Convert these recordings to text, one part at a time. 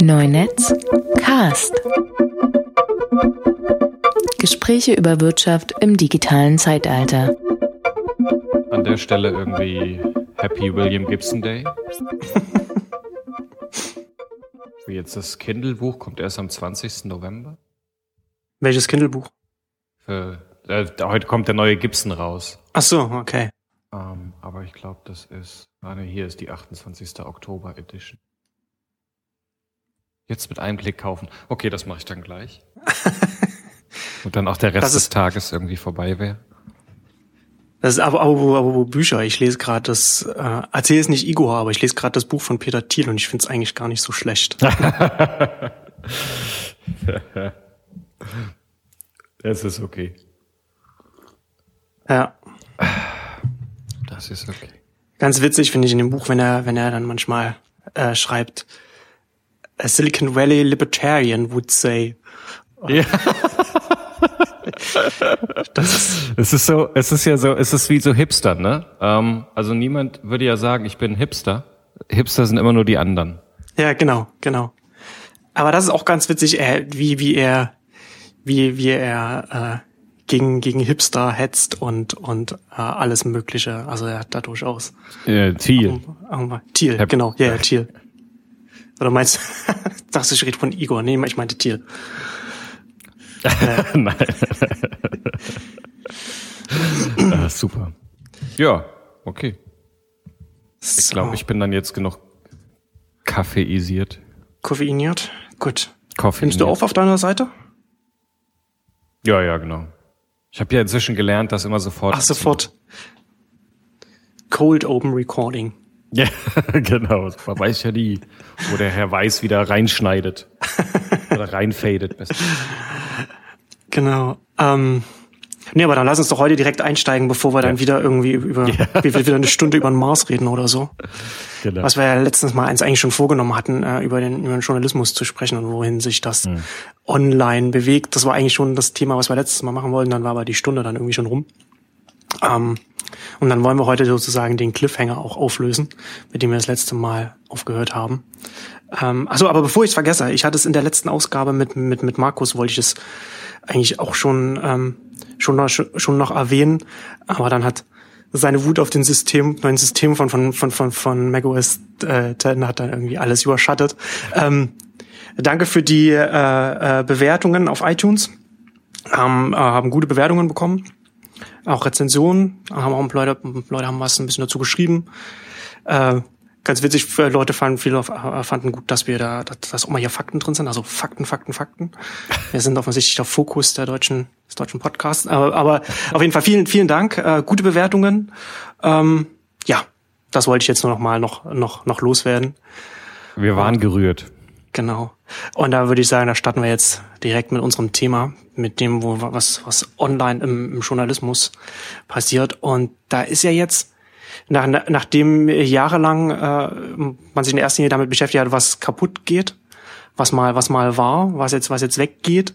Neunetz Cast. Gespräche über Wirtschaft im digitalen Zeitalter. An der Stelle irgendwie Happy William Gibson Day. Wie jetzt das Kindle-Buch kommt erst am 20. November. Welches Kindle-Buch? Für, äh, heute kommt der neue Gibson raus. Ach so, okay. Ähm, aber ich glaube, das ist. Ah, ne, hier ist die 28. Oktober Edition. Jetzt mit einem Klick kaufen. Okay, das mache ich dann gleich. Und dann auch der Rest des Tages irgendwie vorbei wäre. Das ist aber, aber, aber Bücher. Ich lese gerade das, äh, erzähl es nicht Igor, aber ich lese gerade das Buch von Peter Thiel und ich finde es eigentlich gar nicht so schlecht. Es ist okay. ja. Das ist okay. Ganz witzig finde ich in dem Buch, wenn er, wenn er dann manchmal äh, schreibt, a Silicon Valley Libertarian would say. Ja. Das ist, Es ist so, es ist ja so, es ist wie so Hipster, ne? Ähm, also niemand würde ja sagen, ich bin Hipster. Hipster sind immer nur die anderen. ja, genau, genau. Aber das ist auch ganz witzig, äh, wie, wie er, wie, wie er äh, gegen, gegen Hipster hetzt und, und äh, alles Mögliche. Also er hat da durchaus. Äh, Thiel. Irgendwann- Thiel, Hep- genau, ja, ja, Thiel. Oder meinst dachte ich rede von Igor? Nee, ich meinte Thiel. Nein. ah, super. Ja, okay. Ich glaube, ich bin dann jetzt genug kaffeisiert. Koffeiniert? Gut. Koffeiniert. Nimmst du auf auf deiner Seite? Ja, ja, genau. Ich habe ja inzwischen gelernt, dass immer sofort. Ach, sofort. Cold Open Recording. Ja, genau. Man weiß ja nie, wo der Herr Weiß wieder reinschneidet. Oder reinfadet. besser. Genau. Ähm, nee, aber dann lass uns doch heute direkt einsteigen, bevor wir dann Ja. wieder irgendwie über, wir wieder eine Stunde über den Mars reden oder so. Genau. Was wir ja letztens mal eins eigentlich schon vorgenommen hatten, äh, über, den, über den Journalismus zu sprechen und wohin sich das Hm. online bewegt. Das war eigentlich schon das Thema, was wir letztes Mal machen wollten. Dann war aber die Stunde dann irgendwie schon rum. Ähm, und dann wollen wir heute sozusagen den Cliffhanger auch auflösen, mit dem wir das letzte Mal aufgehört haben. Ähm, also, aber bevor ich es vergesse, ich hatte es in der letzten Ausgabe mit, mit, mit Markus, wollte ich es eigentlich auch schon, ähm, schon, noch, schon noch erwähnen, aber dann hat seine Wut auf den System, neuen System von, von, von, von, von macOS äh, 10 hat dann irgendwie alles überschattet. Ähm, danke für die äh, äh, Bewertungen auf iTunes. Haben, äh, haben gute Bewertungen bekommen. Auch Rezensionen. Haben auch Leute, Leute haben was ein bisschen dazu geschrieben. Äh, ganz witzig, Leute fanden, viele äh, fanden gut, dass wir da, dass auch mal hier Fakten drin sind. Also Fakten, Fakten, Fakten. Wir sind offensichtlich der Fokus der deutschen, des deutschen Podcasts. Aber, aber auf jeden Fall vielen, vielen Dank. Äh, gute Bewertungen. Ähm, ja, das wollte ich jetzt nur noch mal noch, noch, noch loswerden. Wir waren gerührt. Genau. Und da würde ich sagen, da starten wir jetzt direkt mit unserem Thema, mit dem, wo was, was online im, im Journalismus passiert. Und da ist ja jetzt, nach, nachdem jahrelang äh, man sich in erster Linie damit beschäftigt hat, was kaputt geht, was mal, was mal war, was jetzt, was jetzt weggeht,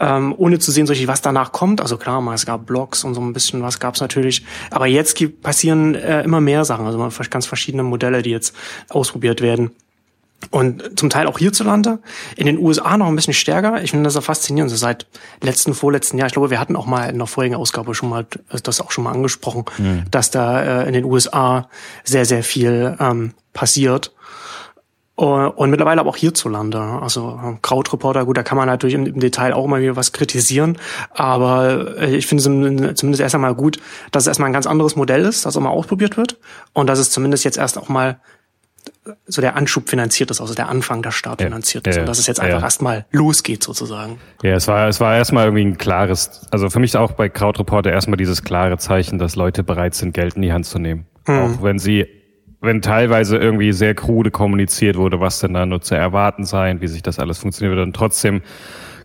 ähm, ohne zu sehen, so richtig, was danach kommt. Also klar, mal, es gab Blogs und so ein bisschen was gab's natürlich. Aber jetzt passieren äh, immer mehr Sachen, also ganz verschiedene Modelle, die jetzt ausprobiert werden. Und zum Teil auch hierzulande, in den USA noch ein bisschen stärker. Ich finde das auch faszinierend. So seit letzten, vorletzten Jahr, ich glaube, wir hatten auch mal in der vorigen Ausgabe schon mal das auch schon mal angesprochen, dass da äh, in den USA sehr, sehr viel ähm, passiert. Und, und mittlerweile aber auch hierzulande. Also äh, Krautreporter, gut, da kann man natürlich im, im Detail auch mal wieder was kritisieren. Aber äh, ich finde es zumindest erst einmal gut, dass es erstmal ein ganz anderes Modell ist, das auch mal ausprobiert wird. Und dass es zumindest jetzt erst auch mal so der Anschub finanziert ist, also der Anfang der Start Ja. finanziert ist. ja. Und dass es jetzt einfach ja. erstmal losgeht sozusagen. Ja, es war, es war erstmal irgendwie ein klares, also für mich auch bei Krautreporter erstmal dieses klare Zeichen, dass Leute bereit sind, Geld in die Hand zu nehmen. Auch wenn sie, wenn teilweise irgendwie sehr krude kommuniziert wurde, was denn da nur zu erwarten sein, wie sich das alles funktioniert. Und trotzdem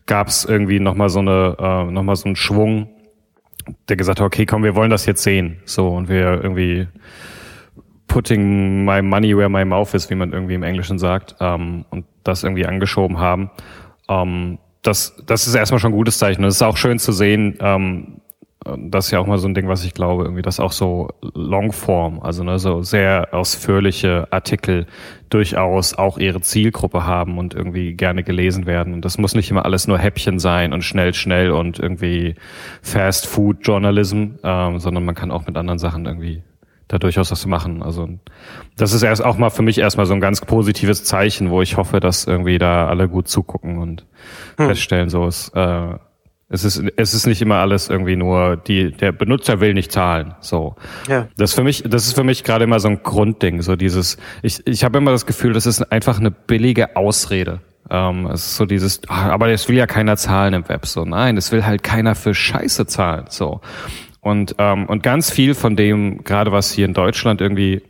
gab es irgendwie nochmal so eine, äh, noch mal so einen Schwung, der gesagt hat, okay, komm, wir wollen das jetzt sehen. So, und wir irgendwie putting my money where my mouth is, wie man irgendwie im Englischen sagt, ähm, und das irgendwie angeschoben haben. Ähm, das, das ist erstmal schon ein gutes Zeichen. Und es ist auch schön zu sehen, ähm, das ist ja auch mal so ein Ding, was ich glaube, irgendwie, dass auch so Longform, also ne, so sehr ausführliche Artikel durchaus auch ihre Zielgruppe haben und irgendwie gerne gelesen werden. Und das muss nicht immer alles nur Häppchen sein und schnell, schnell und irgendwie Fast Food Journalism, ähm, sondern man kann auch mit anderen Sachen irgendwie da durchaus was machen. Also das ist erst auch mal für mich erstmal so ein ganz positives Zeichen, wo ich hoffe, dass irgendwie da alle gut zugucken und hm. feststellen, so ist äh, es ist es ist nicht immer alles irgendwie nur die der Benutzer will nicht zahlen. So. Ja. Das ist für mich das ist für mich gerade immer so ein Grundding. So dieses ich ich habe immer das Gefühl, das ist einfach eine billige Ausrede. Ähm, es ist so dieses, ach, aber es will ja keiner zahlen im Web. So nein, es will halt keiner für Scheiße zahlen. So und, ähm, und ganz viel von dem, gerade was hier in Deutschland irgendwie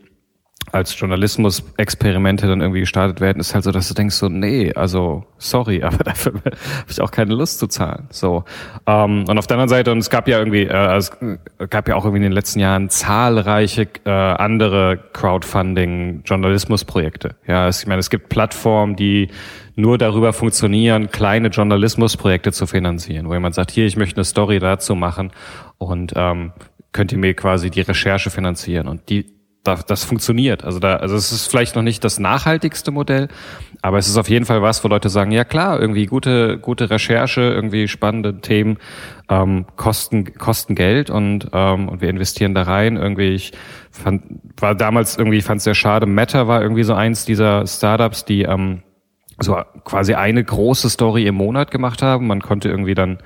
als Journalismus-Experimente dann irgendwie gestartet werden, ist halt so, dass du denkst so, nee, also sorry, aber dafür habe ich auch keine Lust zu zahlen. So ähm, und auf der anderen Seite und es gab ja irgendwie, äh, es gab ja auch irgendwie in den letzten Jahren zahlreiche äh, andere Crowdfunding-Journalismusprojekte. Ja, es, ich meine, es gibt Plattformen, die nur darüber funktionieren, kleine Journalismusprojekte zu finanzieren, wo jemand sagt, hier, ich möchte eine Story dazu machen und ähm, könnt ihr mir quasi die Recherche finanzieren. Und die, das, das funktioniert. Also da, also es ist vielleicht noch nicht das nachhaltigste Modell, aber es ist auf jeden Fall was, wo Leute sagen, ja klar, irgendwie gute, gute Recherche, irgendwie spannende Themen ähm, kosten, kosten Geld und, ähm, und wir investieren da rein. Irgendwie, ich fand, war damals irgendwie, fand es sehr schade. Meta war irgendwie so eins dieser Startups, die ähm, so quasi eine große Story im Monat gemacht haben. Man konnte irgendwie dann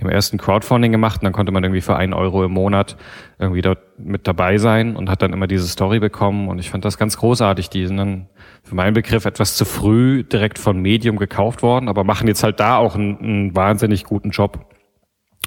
dem ersten Crowdfunding gemacht und dann konnte man irgendwie für einen Euro im Monat irgendwie dort mit dabei sein und hat dann immer diese Story bekommen und ich fand das ganz großartig. Die sind dann für meinen Begriff etwas zu früh direkt von Medium gekauft worden, aber machen jetzt halt da auch einen, einen wahnsinnig guten Job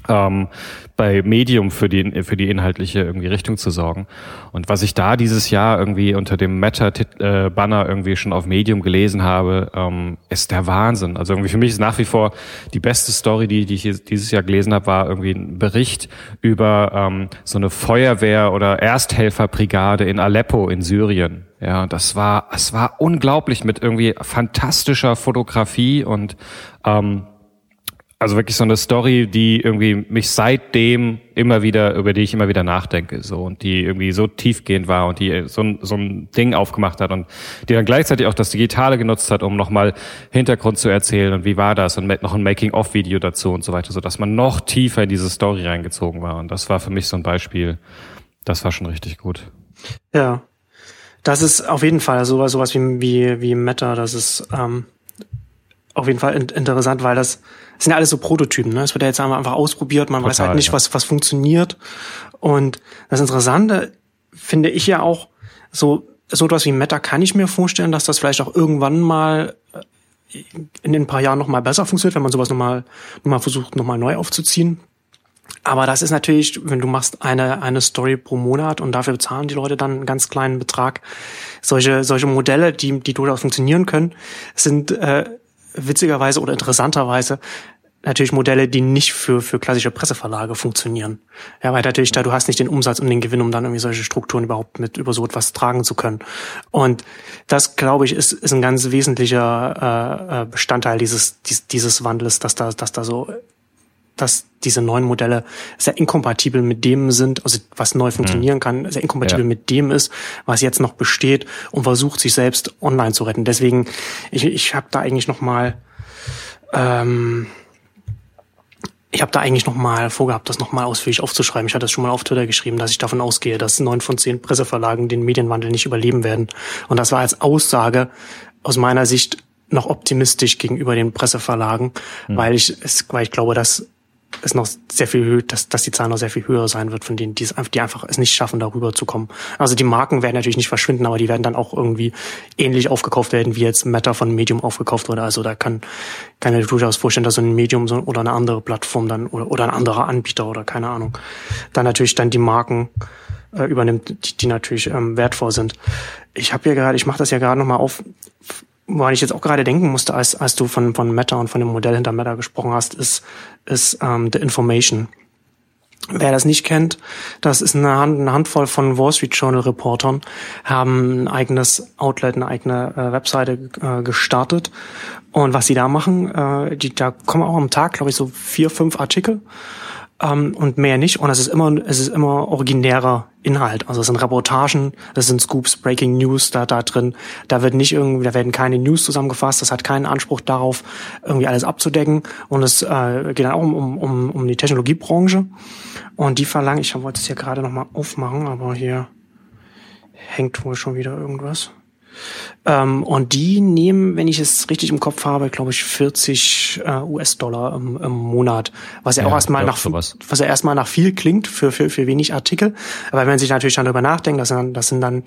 ähm, bei Medium für die für die inhaltliche irgendwie Richtung zu sorgen. Und was ich da dieses Jahr irgendwie unter dem Meta-Banner irgendwie schon auf Medium gelesen habe, ähm, ist der Wahnsinn. Also irgendwie für mich ist nach wie vor die beste Story, die, die ich dieses Jahr gelesen habe, war irgendwie ein Bericht über ähm, so eine Feuerwehr oder Ersthelferbrigade in Aleppo in Syrien. Ja, das war es war unglaublich mit irgendwie fantastischer Fotografie und ähm, also wirklich so eine Story, die irgendwie mich seitdem immer wieder, über die ich immer wieder nachdenke, so und die irgendwie so tiefgehend war und die so ein, so ein Ding aufgemacht hat und die dann gleichzeitig auch das Digitale genutzt hat, um nochmal Hintergrund zu erzählen und wie war das und noch ein Making-of-Video dazu und so weiter, so dass man noch tiefer in diese Story reingezogen war. Und das war für mich so ein Beispiel, das war schon richtig gut. Ja, das ist auf jeden Fall sowas, sowas wie, wie, wie Meta, das ist ähm, auf jeden Fall in, interessant, weil das das sind ja alles so Prototypen. Ne? Es wird ja jetzt einfach ausprobiert, man Total, weiß halt nicht, ja. was, was funktioniert. Und das Interessante finde ich ja auch, so, so etwas wie Meta kann ich mir vorstellen, dass das vielleicht auch irgendwann mal äh, in ein paar Jahren nochmal besser funktioniert, wenn man sowas nochmal noch mal versucht, nochmal neu aufzuziehen. Aber das ist natürlich, wenn du machst eine, eine Story pro Monat und dafür bezahlen die Leute dann einen ganz kleinen Betrag. Solche, solche Modelle, die, die durchaus funktionieren können, sind äh, witzigerweise oder interessanterweise natürlich Modelle, die nicht für, für klassische Presseverlage funktionieren. Ja, weil natürlich da, du hast nicht den Umsatz und den Gewinn, um dann irgendwie solche Strukturen überhaupt mit über so etwas tragen zu können. Und das, glaube ich, ist, ist ein ganz wesentlicher äh, äh Bestandteil dieses, dieses, dieses Wandels, dass da, dass da so, dass diese neuen Modelle sehr inkompatibel mit dem sind, also was neu funktionieren mhm. kann, sehr inkompatibel ja. mit dem ist, was jetzt noch besteht und versucht, sich selbst online zu retten. Deswegen, ich, ich habe da eigentlich noch mal ähm, ich habe da eigentlich noch mal vorgehabt, das noch mal ausführlich aufzuschreiben. Ich hatte das schon mal auf Twitter geschrieben, dass ich davon ausgehe, dass neun von zehn Presseverlagen den Medienwandel nicht überleben werden. Und das war als Aussage aus meiner Sicht noch optimistisch gegenüber den Presseverlagen, mhm. weil ich es, weil ich glaube, dass es noch sehr viel höher, dass, dass die Zahl noch sehr viel höher sein wird von denen, die es, die einfach es nicht schaffen, darüber zu kommen. Also die Marken werden natürlich nicht verschwinden, aber die werden dann auch irgendwie ähnlich aufgekauft werden, wie jetzt Meta von Medium aufgekauft wurde. Also da kann, kann ich durchaus vorstellen, dass so ein Medium so, oder eine andere Plattform dann oder, oder ein anderer Anbieter oder keine Ahnung, dann natürlich dann die Marken äh, übernimmt, die, die natürlich ähm, wertvoll sind. Ich habe ja gerade, ich mache das ja gerade nochmal auf, woran ich jetzt auch gerade denken musste, als, als du von, von Meta und von dem Modell hinter Meta gesprochen hast, ist, ist ähm, The Information. Wer das nicht kennt, das ist eine, Hand, eine Handvoll von Wall Street Journal Reportern, haben ein eigenes Outlet, eine eigene äh, Webseite äh, gestartet. Und was sie da machen, äh, die, da kommen auch am Tag, glaube ich, so vier, fünf Artikel ähm, und mehr nicht. Und es ist immer, es ist immer originärer Inhalt. Also es sind Reportagen, es sind Scoops, Breaking News da, da drin. Da wird nicht irgendwie, da werden keine News zusammengefasst. Das hat keinen Anspruch darauf, irgendwie alles abzudecken. Und es äh, geht dann auch um, um, um die Technologiebranche. Und die verlangen, ich wollte es hier gerade nochmal aufmachen, aber hier hängt wohl schon wieder irgendwas. Ähm, und die nehmen, wenn ich es richtig im Kopf habe, glaube ich, 40 äh, US-Dollar im, im, Monat, was ja, ja auch erstmal nach, sowas. was ja erstmal nach viel klingt für, für, für wenig Artikel. Aber wenn man sich natürlich dann darüber nachdenkt, das sind, das sind dann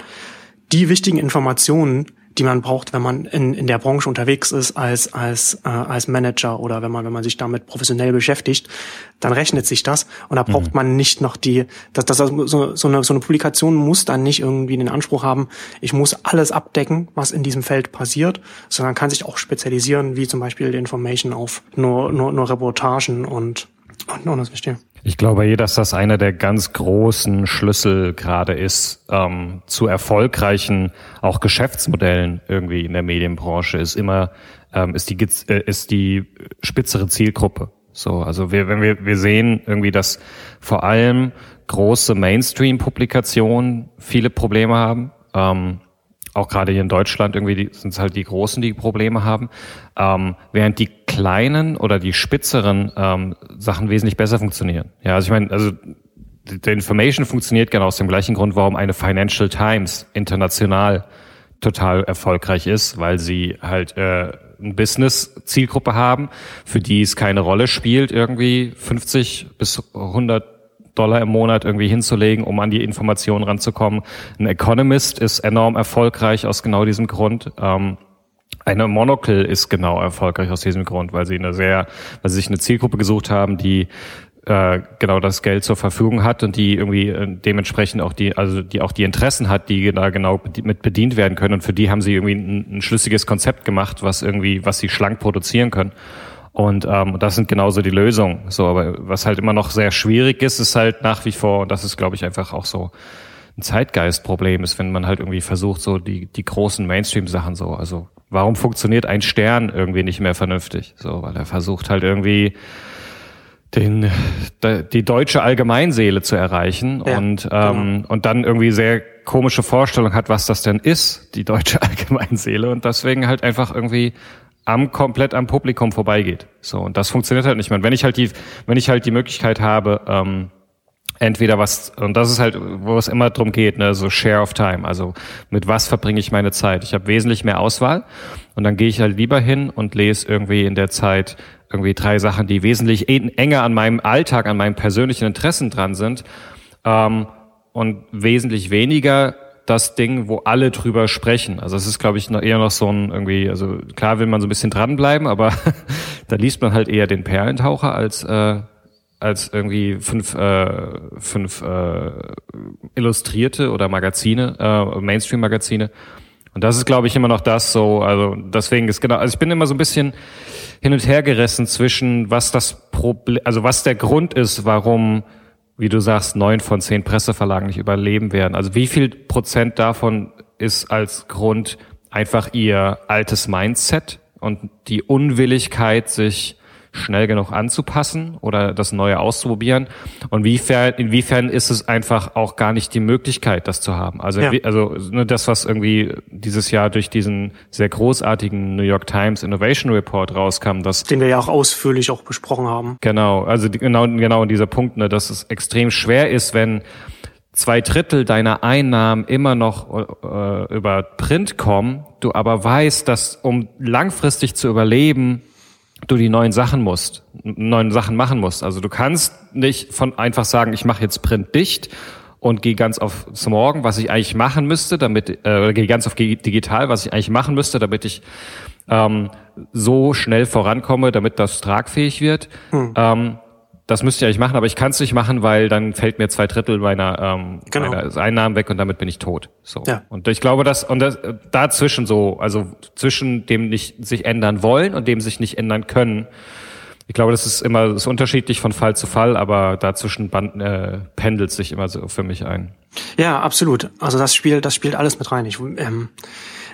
die wichtigen Informationen, die man braucht, wenn man in, in der Branche unterwegs ist als als äh, als Manager oder wenn man wenn man sich damit professionell beschäftigt, dann rechnet sich das und da mhm. braucht man nicht noch die das das so, so eine so eine Publikation muss dann nicht irgendwie den Anspruch haben, ich muss alles abdecken, was in diesem Feld passiert, sondern kann sich auch spezialisieren, wie zum Beispiel die Information auf nur nur, nur Reportagen und und, und das verstehe. Ich glaube hier, dass das einer der ganz großen Schlüssel gerade ist ähm, zu erfolgreichen auch Geschäftsmodellen irgendwie in der Medienbranche ist immer ähm, ist die äh, ist die spitzere Zielgruppe. So, also wir, wenn wir wir sehen irgendwie, dass vor allem große Mainstream-Publikationen viele Probleme haben. Ähm, auch gerade hier in Deutschland irgendwie sind es halt die Großen, die Probleme haben, ähm, während die kleinen oder die spitzeren ähm, Sachen wesentlich besser funktionieren. Ja, also ich meine, also der Information funktioniert genau aus dem gleichen Grund, warum eine Financial Times international total erfolgreich ist, weil sie halt äh, ein Business-Zielgruppe haben, für die es keine Rolle spielt, irgendwie 50 bis 100 Dollar im Monat irgendwie hinzulegen, um an die Informationen ranzukommen. Ein Economist ist enorm erfolgreich aus genau diesem Grund. Ähm, eine Monocle ist genau erfolgreich aus diesem Grund, weil sie eine sehr, weil sie sich eine Zielgruppe gesucht haben, die äh, genau das Geld zur Verfügung hat und die irgendwie äh, dementsprechend auch die, also die auch die Interessen hat, die da genau mit bedient werden können. Und für die haben sie irgendwie ein, ein schlüssiges Konzept gemacht, was irgendwie, was sie schlank produzieren können. Und ähm, das sind genauso die Lösungen. So, aber was halt immer noch sehr schwierig ist, ist halt nach wie vor, und das ist, glaube ich, einfach auch so ein Zeitgeistproblem, ist, wenn man halt irgendwie versucht, so die, die großen Mainstream-Sachen so, also warum funktioniert ein Stern irgendwie nicht mehr vernünftig? So, weil er versucht halt irgendwie den, die deutsche Allgemeinseele zu erreichen ja, und, ähm, genau. und dann irgendwie sehr komische Vorstellung hat, was das denn ist, die deutsche Allgemeinseele und deswegen halt einfach irgendwie am komplett am Publikum vorbeigeht. So und das funktioniert halt nicht mehr. Und wenn ich halt die, wenn ich halt die Möglichkeit habe, ähm, entweder was und das ist halt, wo es immer drum geht, ne, so Share of Time. Also mit was verbringe ich meine Zeit? Ich habe wesentlich mehr Auswahl und dann gehe ich halt lieber hin und lese irgendwie in der Zeit irgendwie drei Sachen, die wesentlich enger an meinem Alltag, an meinen persönlichen Interessen dran sind ähm, und wesentlich weniger das Ding, wo alle drüber sprechen. Also es ist, glaube ich, noch eher noch so ein irgendwie, also klar will man so ein bisschen dranbleiben, aber da liest man halt eher den Perlentaucher als äh, als irgendwie fünf äh, fünf äh, Illustrierte oder Magazine, äh, Mainstream-Magazine. Und das ist, glaube ich, immer noch das so. Also deswegen ist genau. Also ich bin immer so ein bisschen hin und her gerissen zwischen was das Problem, also was der Grund ist, warum wie du sagst, neun von zehn Presseverlagen nicht überleben werden. Also wie viel Prozent davon ist als Grund einfach ihr altes Mindset und die Unwilligkeit, sich schnell genug anzupassen oder das Neue auszuprobieren? Und inwiefern, inwiefern ist es einfach auch gar nicht die Möglichkeit, das zu haben? Also, ja. also ne, das, was irgendwie dieses Jahr durch diesen sehr großartigen New York Times Innovation Report rauskam, dass den wir ja auch ausführlich auch besprochen haben. Genau, also die, genau genau dieser Punkt, ne, dass es extrem schwer ist, wenn zwei Drittel deiner Einnahmen immer noch äh, über Print kommen, du aber weißt, dass um langfristig zu überleben, du die neuen Sachen musst, neuen Sachen machen musst. Also du kannst nicht von einfach sagen, ich mache jetzt Print dicht und gehe ganz auf zum Morgen, was ich eigentlich machen müsste, damit äh, gehe ganz auf digital, was ich eigentlich machen müsste, damit ich ähm, so schnell vorankomme, damit das tragfähig wird. Hm. Ähm, das müsste ich eigentlich machen, aber ich kann es nicht machen, weil dann fällt mir zwei Drittel meiner, ähm, genau. meiner Einnahmen weg und damit bin ich tot. So. Ja. Und ich glaube, dass und das, dazwischen so, also zwischen dem nicht sich ändern wollen und dem sich nicht ändern können, ich glaube, das ist immer das ist unterschiedlich von Fall zu Fall, aber dazwischen band, äh, pendelt sich immer so für mich ein. Ja, absolut. Also das spielt, das spielt alles mit rein. Ich, ähm,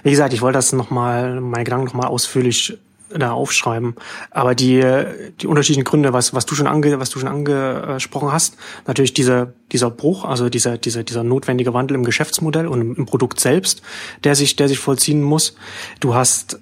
wie gesagt, ich wollte das nochmal, meine Gedanken nochmal ausführlich da aufschreiben. Aber die, die unterschiedlichen Gründe, was, was du schon ange, was du schon angesprochen hast, natürlich dieser, dieser Bruch, also dieser, dieser, dieser notwendige Wandel im Geschäftsmodell und im, Produkt selbst, der sich, der sich vollziehen muss. Du hast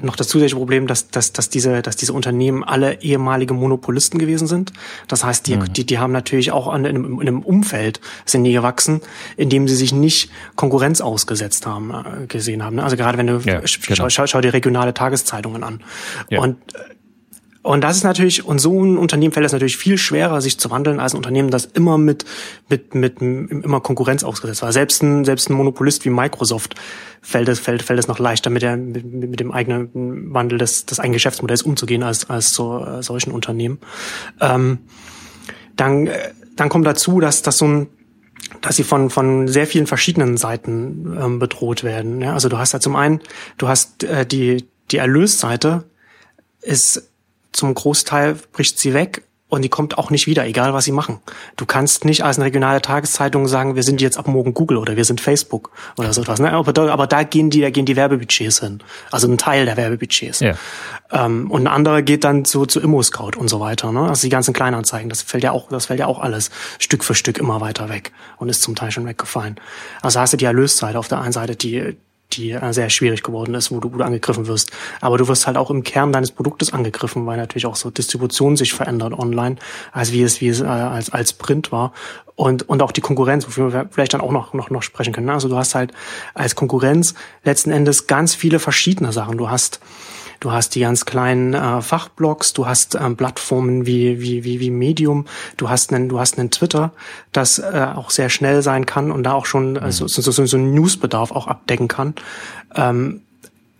noch das zusätzliche Problem, dass, dass, dass, diese, dass diese Unternehmen alle ehemalige Monopolisten gewesen sind. Das heißt, die, mhm. die, die haben natürlich auch an, in, in einem Umfeld sind die gewachsen, in dem sie sich nicht Konkurrenz ausgesetzt haben, äh, gesehen haben. Also gerade wenn du, ja, genau. schau, schau dir regionale Tageszeitungen an. Ja. Und und das ist natürlich, und so ein Unternehmen fällt es natürlich viel schwerer, sich zu wandeln, als ein Unternehmen, das immer mit, mit, mit, immer Konkurrenz ausgesetzt war. Selbst ein, selbst ein Monopolist wie Microsoft fällt es, fällt, fällt es noch leichter, mit, der, mit, mit dem eigenen Wandel des, des eigenen Geschäftsmodells umzugehen, als, als so, äh, solchen Unternehmen. Ähm, dann, äh, dann kommt dazu, dass, dass so ein, dass sie von von sehr vielen verschiedenen Seiten ähm, bedroht werden. Ja, also du hast ja zum einen, du hast äh, die die Erlösseite ist zum Großteil bricht sie weg und die kommt auch nicht wieder, egal was sie machen. Du kannst nicht als eine regionale Tageszeitung sagen, wir sind jetzt ab morgen Google oder wir sind Facebook oder so etwas. Ne? Aber, da, aber da gehen die, da gehen die Werbebudgets hin. Also ein Teil der Werbebudgets. Ja. Ähm, und ein anderer geht dann zu, zu Immo-Scout und so weiter. Ne? Also die ganzen Kleinanzeigen, das fällt ja auch, das fällt ja auch alles Stück für Stück immer weiter weg und ist zum Teil schon weggefallen. Also hast du die Erlösseite auf der einen Seite, die die äh, sehr schwierig geworden ist, wo du, wo angegriffen wirst. Aber du wirst halt auch im Kern deines Produktes angegriffen, weil natürlich auch so Distribution sich verändert online, als wie es, wie es äh, als, als Print war. Und, und auch die Konkurrenz, wofür wir vielleicht dann auch noch, noch, noch sprechen können. Also du hast halt als Konkurrenz letzten Endes ganz viele verschiedene Sachen. Du hast Du hast die ganz kleinen äh, Fachblogs, du hast ähm, Plattformen wie, wie, wie, wie Medium, du hast einen, du hast einen Twitter, das äh, auch sehr schnell sein kann und da auch schon äh, so, so, so, so einen Newsbedarf auch abdecken kann. Ähm,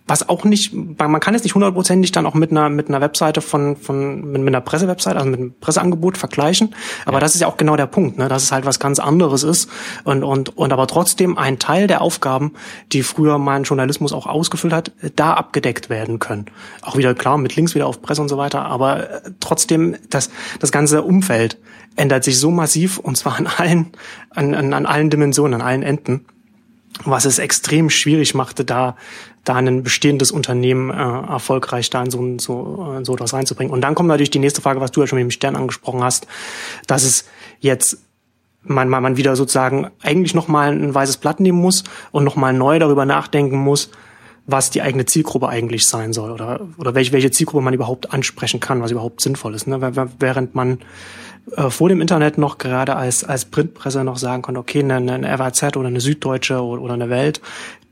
was auch nicht, man kann es nicht hundertprozentig dann auch mit einer mit einer Webseite von von mit, einer Pressewebseite, also mit einem Presseangebot vergleichen. Aber ja. das ist ja auch genau der Punkt, ne, dass es halt was ganz anderes ist und und und aber trotzdem ein Teil der Aufgaben, die früher mein Journalismus auch ausgefüllt hat, da abgedeckt werden können. Auch wieder klar mit Links wieder auf Presse und so weiter, aber äh, trotzdem das das ganze Umfeld ändert sich so massiv und zwar an allen an, an, an allen Dimensionen, an allen Enden was es extrem schwierig machte, da da ein bestehendes Unternehmen äh, erfolgreich da in so, so, so etwas reinzubringen. Und dann kommt natürlich die nächste Frage, was du ja schon mit dem Stern angesprochen hast, dass es jetzt man, man, man wieder sozusagen eigentlich nochmal ein weißes Blatt nehmen muss und nochmal neu darüber nachdenken muss, was die eigene Zielgruppe eigentlich sein soll oder, oder welche, welche Zielgruppe man überhaupt ansprechen kann, was überhaupt sinnvoll ist. Ne? Während man äh, vor dem Internet noch gerade als, als Printpresse noch sagen konnte, okay, eine, eine FAZ oder eine Süddeutsche oder, oder eine Welt,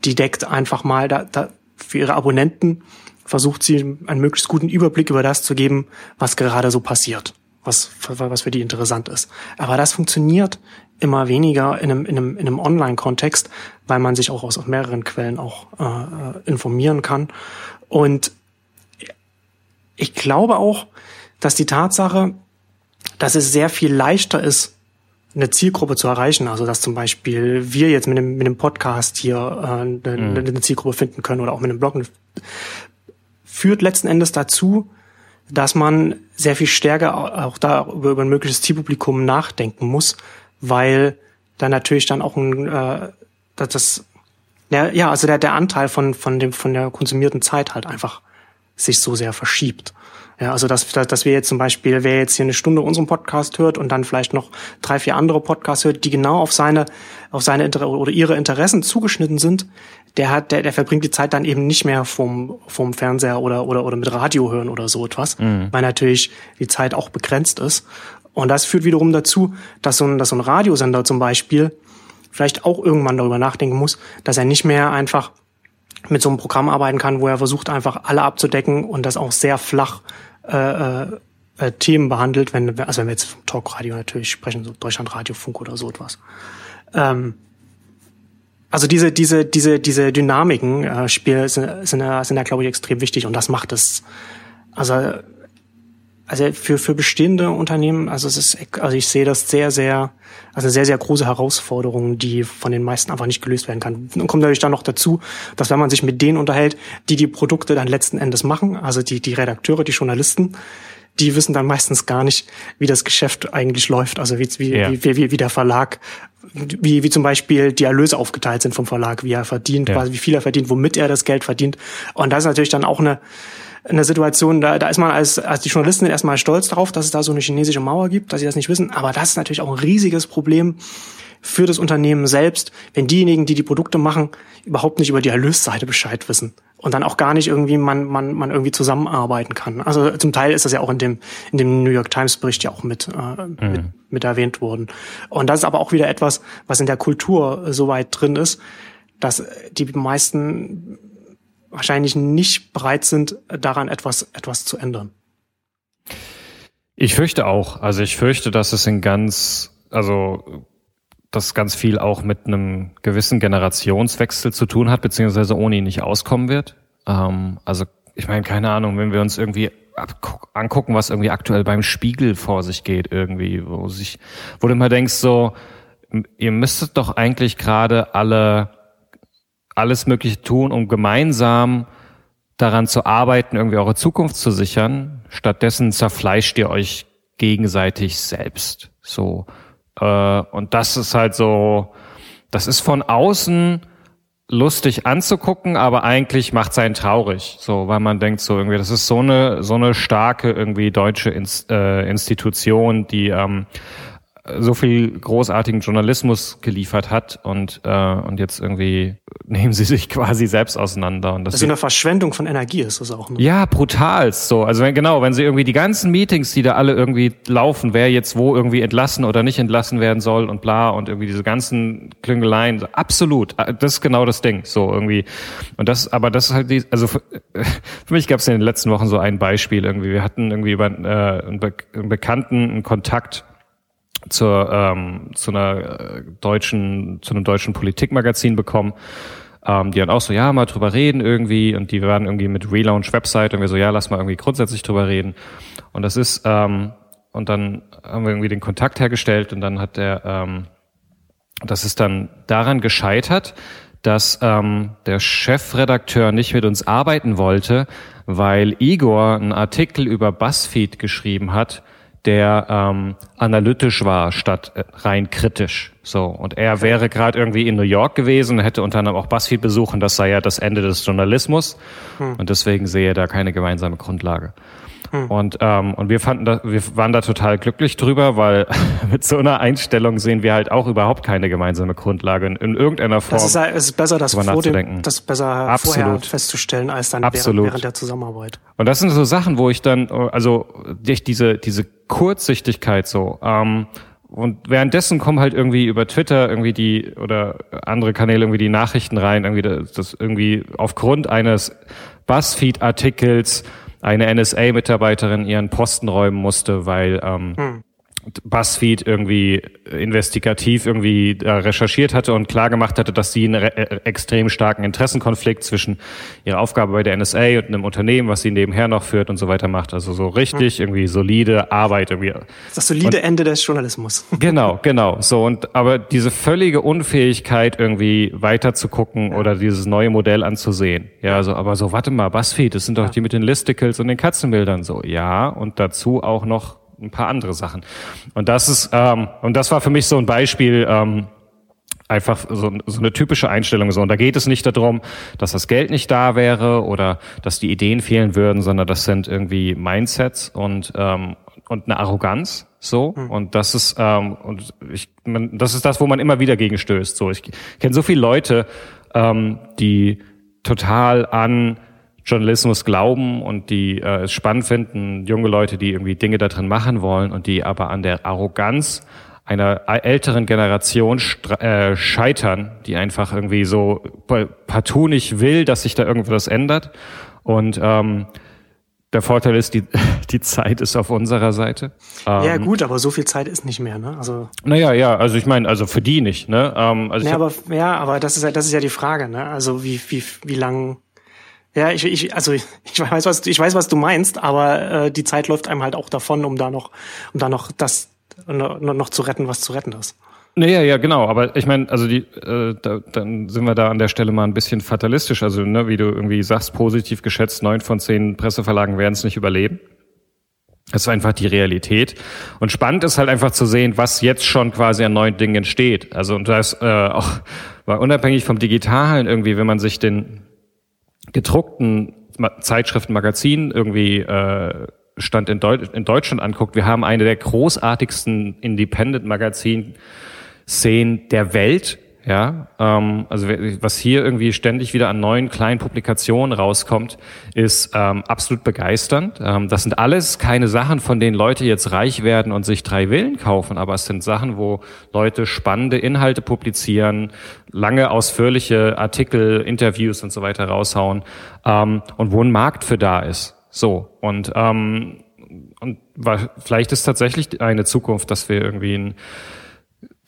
die deckt einfach mal da, da für ihre Abonnenten, versucht sie einen möglichst guten Überblick über das zu geben, was gerade so passiert, was, was für die interessant ist. Aber das funktioniert immer weniger in einem, in einem, in einem Online-Kontext, weil man sich auch aus mehreren Quellen auch äh, informieren kann. Und ich glaube auch, dass die Tatsache, dass es sehr viel leichter ist, eine Zielgruppe zu erreichen. Also dass zum Beispiel wir jetzt mit dem, mit dem Podcast hier äh, eine, mhm. eine Zielgruppe finden können oder auch mit dem Blog, führt letzten Endes dazu, dass man sehr viel stärker auch da über, über ein mögliches Zielpublikum nachdenken muss, weil da natürlich dann auch ein äh, das ja, ja also der der Anteil von von dem von der konsumierten Zeit halt einfach sich so sehr verschiebt. Ja, also dass, dass wir jetzt zum Beispiel, wer jetzt hier eine Stunde unseren Podcast hört und dann vielleicht noch drei, vier andere Podcasts hört, die genau auf seine, auf seine Inter oder ihre Interessen zugeschnitten sind, der hat, der, der verbringt die Zeit dann eben nicht mehr vom, vom Fernseher oder, oder, oder mit Radio hören oder so etwas, mhm. weil natürlich die Zeit auch begrenzt ist. Und das führt wiederum dazu, dass so ein, dass so ein Radiosender zum Beispiel vielleicht auch irgendwann darüber nachdenken muss, dass er nicht mehr einfach mit so einem Programm arbeiten kann, wo er versucht einfach alle abzudecken und das auch sehr flach äh, äh, Themen behandelt, wenn, also wenn wir jetzt vom Talkradio natürlich sprechen, so Deutschlandradio, Funk oder so etwas. Ähm, also diese, diese, diese, diese Dynamiken äh, Spiel sind, sind, sind da, glaube ich, extrem wichtig und das macht es, also, also für, für bestehende Unternehmen, also es ist, also ich sehe das sehr, sehr, also eine sehr, sehr große Herausforderung, die von den meisten einfach nicht gelöst werden kann. Und kommt natürlich dann noch dazu, dass wenn man sich mit denen unterhält, die die Produkte dann letzten Endes machen, also die, die Redakteure, die Journalisten, die wissen dann meistens gar nicht, wie das Geschäft eigentlich läuft, also wie, wie, ja. wie, wie, wie der Verlag, wie, wie zum Beispiel die Erlöse aufgeteilt sind vom Verlag, wie er verdient, ja. quasi wie viel er verdient, womit er das Geld verdient. Und das ist natürlich dann auch eine, eine Situation, da, da ist man als, als die Journalisten erstmal stolz darauf, dass es da so eine chinesische Mauer gibt, dass sie das nicht wissen. Aber das ist natürlich auch ein riesiges Problem für das Unternehmen selbst, wenn diejenigen, die die Produkte machen, überhaupt nicht über die Erlösseite Bescheid wissen und dann auch gar nicht irgendwie man man man irgendwie zusammenarbeiten kann. Also zum Teil ist das ja auch in dem in dem New York Times Bericht ja auch mit äh, mhm. mit, mit erwähnt worden. Und das ist aber auch wieder etwas, was in der Kultur so weit drin ist, dass die meisten wahrscheinlich nicht bereit sind, daran etwas etwas zu ändern. Ich fürchte auch. Also ich fürchte, dass es in ganz also das ganz viel auch mit einem gewissen Generationswechsel zu tun hat, beziehungsweise ohne ihn nicht auskommen wird. Ähm, also ich meine, keine Ahnung, wenn wir uns irgendwie angucken, was irgendwie aktuell beim Spiegel vor sich geht, irgendwie, wo sich, wo du immer denkst, so, ihr müsstet doch eigentlich gerade alle alles Mögliche tun, um gemeinsam daran zu arbeiten, irgendwie eure Zukunft zu sichern. Stattdessen zerfleischt ihr euch gegenseitig selbst. So. Äh, und das ist halt so, das ist von außen lustig anzugucken, aber eigentlich macht es einen traurig, so, weil man denkt so irgendwie, das ist so eine so eine starke irgendwie deutsche Inst, äh, Institution, die ähm, so viel großartigen Journalismus geliefert hat und äh, und jetzt irgendwie nehmen sie sich quasi selbst auseinander und das also eine Verschwendung von Energie ist das auch ne? ja brutal so. Also wenn, genau wenn sie irgendwie die ganzen Meetings die da alle irgendwie laufen wer jetzt wo irgendwie entlassen oder nicht entlassen werden soll und bla und irgendwie diese ganzen Klüngeleien absolut äh, das ist genau das Ding so irgendwie. Und das aber das ist halt die also für, für mich gab es in den letzten Wochen so ein Beispiel irgendwie. Wir hatten irgendwie über äh, einen Bekannten einen Kontakt zur ähm, zu einer äh, deutschen zu einem deutschen Politikmagazin bekommen ähm, die dann auch so ja mal drüber reden irgendwie und die waren irgendwie mit Relaunch Website und wir so ja lass mal irgendwie grundsätzlich drüber reden. Und das ist ähm, und dann haben wir irgendwie den Kontakt hergestellt und dann hat der ähm, das ist dann daran gescheitert dass ähm, der Chefredakteur nicht mit uns arbeiten wollte, weil Igor einen Artikel über BuzzFeed geschrieben hat, der ähm, analytisch war statt äh, rein kritisch. So und er wäre gerade irgendwie in New York gewesen, hätte unter anderem auch BuzzFeed besuchen. Das sei ja das Ende des Journalismus hm. und deswegen sehe er da keine gemeinsame Grundlage. Hm. Und, ähm, und wir fanden da, wir waren da total glücklich drüber, weil mit so einer Einstellung sehen wir halt auch überhaupt keine gemeinsame Grundlage in, in irgendeiner Form. Das ist, es ist besser, das, vor dem, das besser Absolut. vorher festzustellen, als dann Absolut. Während, während der Zusammenarbeit. Und das sind so Sachen, wo ich dann, also durch diese, diese Kurzsichtigkeit so, ähm, und währenddessen kommen halt irgendwie über Twitter irgendwie die oder andere Kanäle irgendwie die Nachrichten rein, irgendwie das, das irgendwie aufgrund eines Buzzfeed-Artikels eine NSA-Mitarbeiterin ihren Posten räumen musste, weil ähm, hm. BuzzFeed irgendwie investigativ irgendwie recherchiert hatte und klar gemacht hatte, dass sie einen äh, extrem starken Interessenkonflikt zwischen ihrer Aufgabe bei der NSA und einem Unternehmen, was sie nebenher noch führt und so weiter macht. Also so richtig hm. irgendwie solide Arbeit irgendwie. Das solide und, Ende des Journalismus. Genau, genau. So und aber diese völlige Unfähigkeit irgendwie weiter zu gucken ja. oder dieses neue Modell anzusehen. Ja, so aber so warte mal, BuzzFeed, das sind doch ja. die mit den Listicles und den Katzenbildern so. Ja, und dazu auch noch ein paar andere Sachen. Und das ist, ähm, und das war für mich so ein Beispiel, ähm, einfach so, so eine typische Einstellung so. Und da geht es nicht darum, dass das Geld nicht da wäre oder dass die Ideen fehlen würden, sondern das sind irgendwie Mindsets und ähm, und eine Arroganz so mhm. und das ist ähm, und ich man, das ist das wo man immer wieder gegen stößt so ich kenne so viele Leute ähm, die total an Journalismus glauben und die äh, es spannend finden, junge Leute, die irgendwie Dinge da drin machen wollen und die aber an der Arroganz einer älteren Generation äh, scheitern, die einfach irgendwie so partout nicht will, dass sich da irgendwas ändert. Und ähm, der Vorteil ist, die, die Zeit ist auf unserer Seite. Ähm, ja, gut, aber so viel Zeit ist nicht mehr, ne? Also. Naja, ja, also ich meine, also für die nicht, ne? Ähm, also nee, aber, ja, aber das ist ja, das ist ja die Frage, ne? Also wie, wie, wie lang ja, ich, ich also ich weiß was ich weiß was du meinst, aber äh, die Zeit läuft einem halt auch davon, um da noch um da noch das noch, noch zu retten, was zu retten ist. Naja, ja, genau. Aber ich meine, also die, äh, da, dann sind wir da an der Stelle mal ein bisschen fatalistisch. Also, ne, wie du irgendwie sagst, positiv geschätzt, neun von zehn Presseverlagen werden es nicht überleben. Das ist einfach die Realität. Und spannend ist halt einfach zu sehen, was jetzt schon quasi an neuen Dingen entsteht. Also, und da ist äh, auch, weil unabhängig vom Digitalen irgendwie, wenn man sich den gedruckten Zeitschriften, Magazinen irgendwie äh, Stand in, Deut in Deutschland anguckt, wir haben eine der großartigsten Independent-Magazin-Szenen der Welt ja, ähm, also was hier irgendwie ständig wieder an neuen kleinen Publikationen rauskommt, ist ähm, absolut begeisternd. Ähm, das sind alles keine Sachen, von denen Leute jetzt reich werden und sich drei Villen kaufen, aber es sind Sachen, wo Leute spannende Inhalte publizieren, lange ausführliche Artikel, Interviews und so weiter raushauen ähm, und wo ein Markt für da ist. So und ähm, und vielleicht ist tatsächlich eine Zukunft, dass wir irgendwie ein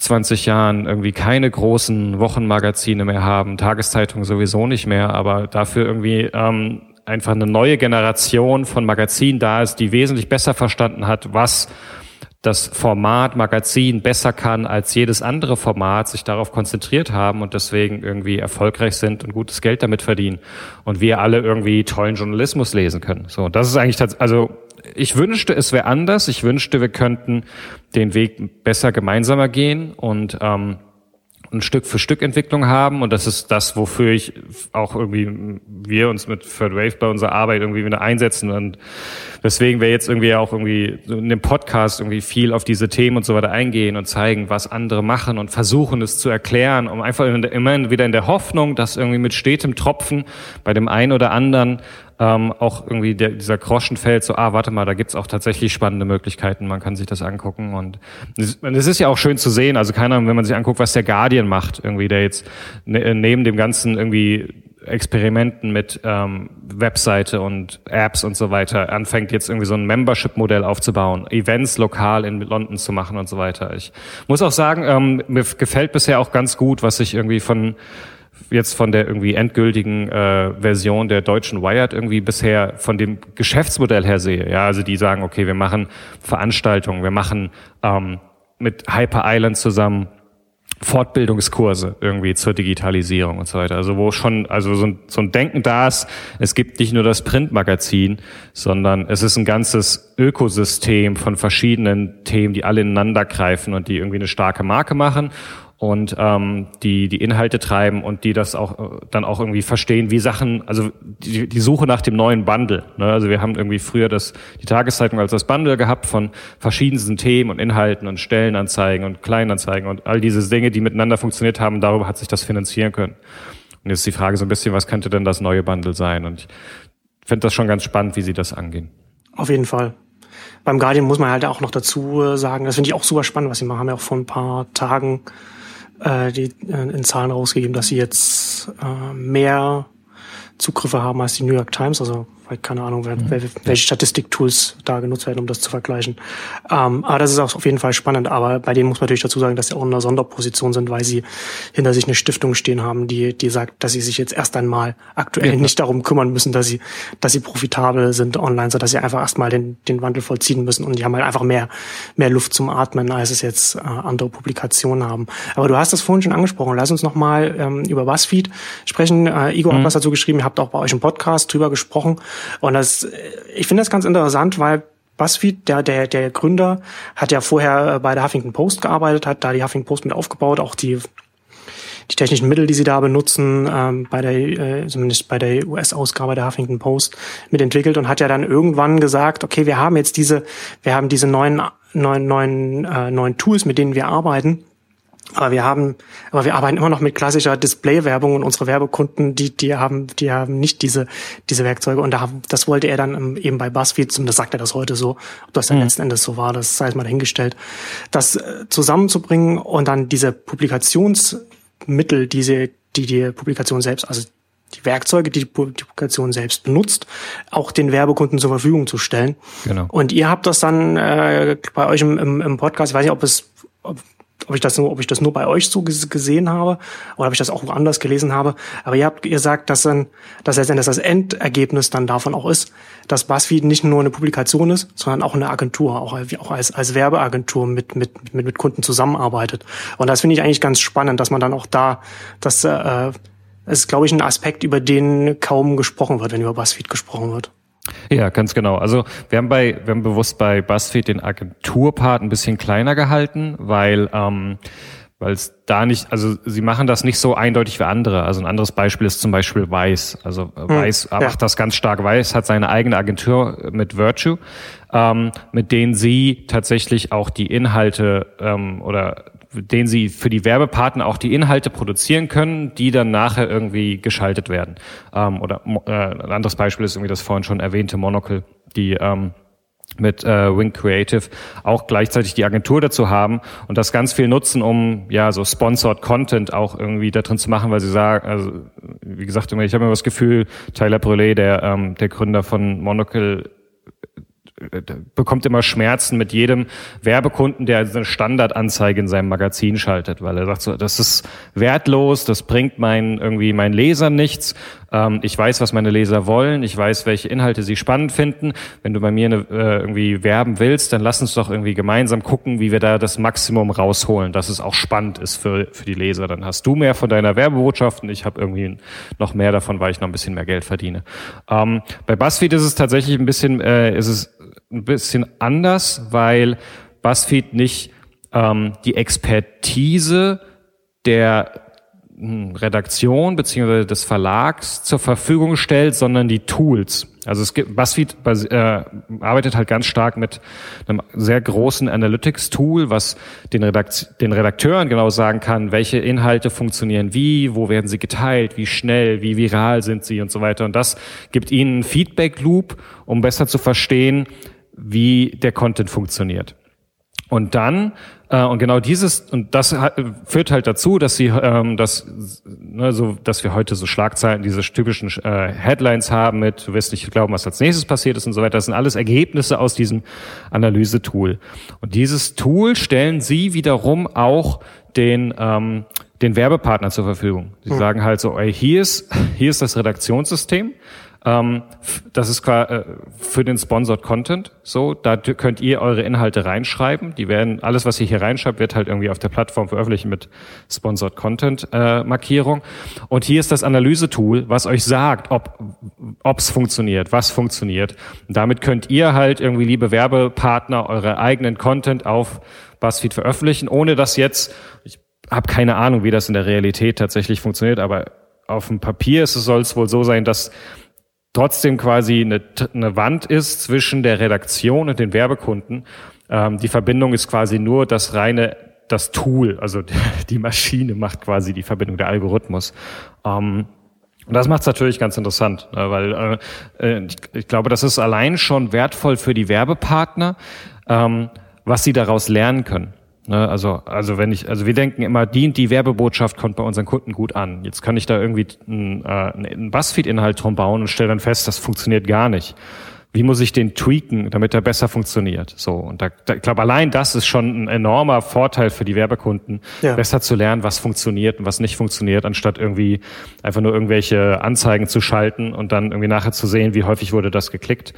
20 Jahren irgendwie keine großen Wochenmagazine mehr haben, Tageszeitungen sowieso nicht mehr, aber dafür irgendwie ähm, einfach eine neue Generation von Magazinen da ist, die wesentlich besser verstanden hat, was das Format Magazin besser kann als jedes andere Format, sich darauf konzentriert haben und deswegen irgendwie erfolgreich sind und gutes Geld damit verdienen und wir alle irgendwie tollen Journalismus lesen können. So, das ist eigentlich also ich wünschte, es wäre anders. Ich wünschte, wir könnten den Weg besser gemeinsamer gehen und ähm, ein Stück für Stück Entwicklung haben. Und das ist das, wofür ich auch irgendwie wir uns mit Third Wave bei unserer Arbeit irgendwie wieder einsetzen. Und deswegen wir jetzt irgendwie auch irgendwie in dem Podcast irgendwie viel auf diese Themen und so weiter eingehen und zeigen, was andere machen und versuchen es zu erklären, um einfach immer wieder in der Hoffnung, dass irgendwie mit stetem Tropfen bei dem einen oder anderen ähm, auch irgendwie der, dieser Groschen fällt, so, ah, warte mal, da gibt's auch tatsächlich spannende Möglichkeiten, man kann sich das angucken und es ist ja auch schön zu sehen, also keine Ahnung, wenn man sich anguckt, was der Guardian macht, irgendwie, der jetzt ne, neben dem ganzen irgendwie Experimenten mit ähm, Webseite und Apps und so weiter anfängt jetzt irgendwie so ein Membership-Modell aufzubauen, Events lokal in London zu machen und so weiter. Ich muss auch sagen, ähm, mir gefällt bisher auch ganz gut, was ich irgendwie von jetzt von der irgendwie endgültigen äh, Version der deutschen Wired irgendwie bisher von dem Geschäftsmodell her sehe. Ja, also die sagen, okay, wir machen Veranstaltungen, wir machen ähm, mit Hyper Island zusammen Fortbildungskurse irgendwie zur Digitalisierung und so weiter. Also wo schon, also so ein, so ein Denken da ist, es gibt nicht nur das Printmagazin, sondern es ist ein ganzes Ökosystem von verschiedenen Themen, die alle ineinander greifen und die irgendwie eine starke Marke machen und ähm, die die Inhalte treiben und die das auch äh, dann auch irgendwie verstehen, wie Sachen, also die, die Suche nach dem neuen Bundle. Ne? Also wir haben irgendwie früher das die Tageszeitung als das Bundle gehabt von verschiedensten Themen und Inhalten und Stellenanzeigen und Kleinanzeigen und all diese Dinge, die miteinander funktioniert haben. Darüber hat sich das finanzieren können. Und jetzt ist die Frage so ein bisschen, was könnte denn das neue Bundle sein? Und ich finde das schon ganz spannend, wie sie das angehen. Auf jeden Fall. Beim Guardian muss man halt auch noch dazu äh, sagen, das finde ich auch super spannend, was sie machen. Haben ja auch vor ein paar Tagen äh, die äh, in Zahlen rausgegeben, dass sie jetzt äh, mehr Zugriffe haben als die New York Times, also keine Ahnung, wer, wer, welche Statistiktools da genutzt werden, um das zu vergleichen. Ähm, aber das ist auch auf jeden Fall spannend. Aber bei denen muss man natürlich dazu sagen, dass sie auch in einer Sonderposition sind, weil sie hinter sich eine Stiftung stehen haben, die, die sagt, dass sie sich jetzt erst einmal aktuell ja. nicht darum kümmern müssen, dass sie, dass sie profitabel sind online, so dass sie einfach erstmal den, den Wandel vollziehen müssen. Und die haben halt einfach mehr, mehr Luft zum Atmen, als es jetzt äh, andere Publikationen haben. Aber du hast das vorhin schon angesprochen. Lass uns nochmal ähm, über BuzzFeed sprechen. Äh, Igor mhm. hat was dazu geschrieben. Ihr habt auch bei euch im Podcast drüber gesprochen. Und das, ich finde das ganz interessant, weil BuzzFeed, der, der, der Gründer, hat ja vorher bei der Huffington Post gearbeitet, hat da die Huffington Post mit aufgebaut, auch die, die technischen Mittel, die sie da benutzen, ähm, bei der, äh, zumindest bei der US-Ausgabe der Huffington Post mitentwickelt und hat ja dann irgendwann gesagt, okay, wir haben jetzt diese, wir haben diese neuen, neuen, neuen, äh, neuen Tools, mit denen wir arbeiten aber wir haben, aber wir arbeiten immer noch mit klassischer Display-Werbung und unsere Werbekunden, die, die haben, die haben nicht diese, diese Werkzeuge. Und da, das wollte er dann eben bei BuzzFeed, und das sagt er das heute so, ob das dann mhm. letzten Endes so war, das sei es mal dahingestellt, das äh, zusammenzubringen und dann diese Publikationsmittel, diese, die die Publikation selbst, also die Werkzeuge, die die Publikation selbst benutzt, auch den Werbekunden zur Verfügung zu stellen. Genau. Und ihr habt das dann äh, bei euch im, im, im Podcast, ich weiß nicht, ob es ob ob ich das nur, ob ich das nur bei euch so gesehen habe oder ob ich das auch woanders gelesen habe. Aber ihr habt, ihr sagt, dass dann, dass letztendlich das Endergebnis dann davon auch ist, dass BuzzFeed nicht nur eine Publikation ist, sondern auch eine Agentur, auch, auch als, als Werbeagentur mit, mit, mit, mit Kunden zusammenarbeitet. Und das finde ich eigentlich ganz spannend, dass man dann auch da, das, äh, ist, glaube ich, ein Aspekt, über den kaum gesprochen wird, wenn über BuzzFeed gesprochen wird. Ja, ganz genau. Also wir haben bei, wir haben bewusst bei BuzzFeed den Agenturpart ein bisschen kleiner gehalten, weil ähm, weil es da nicht, also sie machen das nicht so eindeutig wie andere. Also ein anderes Beispiel ist zum Beispiel Weiß. Also äh, hm, Weiß ja. macht das ganz stark. Weiß hat seine eigene Agentur mit Virtue, ähm, mit denen sie tatsächlich auch die Inhalte ähm, oder den sie für die Werbepartner auch die Inhalte produzieren können, die dann nachher irgendwie geschaltet werden. Ähm, oder äh, ein anderes Beispiel ist irgendwie das vorhin schon erwähnte Monocle, die ähm, mit äh, Wing Creative auch gleichzeitig die Agentur dazu haben und das ganz viel nutzen, um ja so sponsored Content auch irgendwie da drin zu machen, weil sie sagen, also wie gesagt, ich habe immer das Gefühl, Tyler Brûlé, der ähm, der Gründer von Monocle bekommt immer Schmerzen mit jedem Werbekunden, der eine Standardanzeige in seinem Magazin schaltet, weil er sagt so, das ist wertlos, das bringt meinen irgendwie meinen Lesern nichts. Ähm, ich weiß, was meine Leser wollen, ich weiß, welche Inhalte sie spannend finden. Wenn du bei mir eine, äh, irgendwie werben willst, dann lass uns doch irgendwie gemeinsam gucken, wie wir da das Maximum rausholen, dass es auch spannend ist für für die Leser. Dann hast du mehr von deiner Werbebotschaft und ich habe irgendwie noch mehr davon, weil ich noch ein bisschen mehr Geld verdiene. Ähm, bei BuzzFeed ist es tatsächlich ein bisschen, äh, ist es ein bisschen anders, weil BuzzFeed nicht ähm, die Expertise der Redaktion beziehungsweise des Verlags zur Verfügung stellt, sondern die Tools. Also es gibt BuzzFeed äh, arbeitet halt ganz stark mit einem sehr großen Analytics-Tool, was den, Redakt den Redakteuren genau sagen kann, welche Inhalte funktionieren wie, wo werden sie geteilt, wie schnell, wie viral sind sie und so weiter. Und das gibt ihnen einen Feedback-Loop, um besser zu verstehen, wie der Content funktioniert. Und dann, und genau dieses, und das führt halt dazu, dass sie, ähm, dass, ne, so, dass wir heute so Schlagzeilen, diese typischen äh, Headlines haben mit, du wirst nicht glauben, was als nächstes passiert ist und so weiter. Das sind alles Ergebnisse aus diesem Analysetool. Und dieses Tool stellen sie wiederum auch den, ähm, den Werbepartner zur Verfügung. Sie hm. sagen halt so, ey, hier ist, hier ist das Redaktionssystem. Ähm, das ist äh, für den Sponsored Content so. Da könnt ihr eure Inhalte reinschreiben. Die werden, alles, was ihr hier reinschreibt, wird halt irgendwie auf der Plattform veröffentlicht mit Sponsored Content äh, Markierung. Und hier ist das Analysetool, was euch sagt, ob es funktioniert, was funktioniert. Und damit könnt ihr halt irgendwie, liebe Werbepartner, eure eigenen Content auf BuzzFeed veröffentlichen, ohne dass jetzt, ich habe keine Ahnung, wie das in der Realität tatsächlich funktioniert, aber auf dem Papier soll es wohl so sein, dass trotzdem quasi eine, eine Wand ist zwischen der Redaktion und den Werbekunden. Ähm, die Verbindung ist quasi nur das reine, das Tool, also die Maschine macht quasi die Verbindung, der Algorithmus. Ähm, und das macht es natürlich ganz interessant, ne, weil äh, äh, ich, ich, glaube, das ist allein schon wertvoll für die Werbepartner, ähm, was sie daraus lernen können. Ne, also, also wenn ich, also wir denken immer, dient die Werbebotschaft kommt bei unseren Kunden gut an. Jetzt kann ich da irgendwie einen, äh, einen Buzzfeed-Inhalt drum bauen und stelle dann fest, das funktioniert gar nicht. Wie muss ich den tweaken, damit er besser funktioniert? So und da, da ich glaube, allein das ist schon ein enormer Vorteil für die Werbekunden, ja. besser zu lernen, was funktioniert und was nicht funktioniert, anstatt irgendwie einfach nur irgendwelche Anzeigen zu schalten und dann irgendwie nachher zu sehen, wie häufig wurde das geklickt.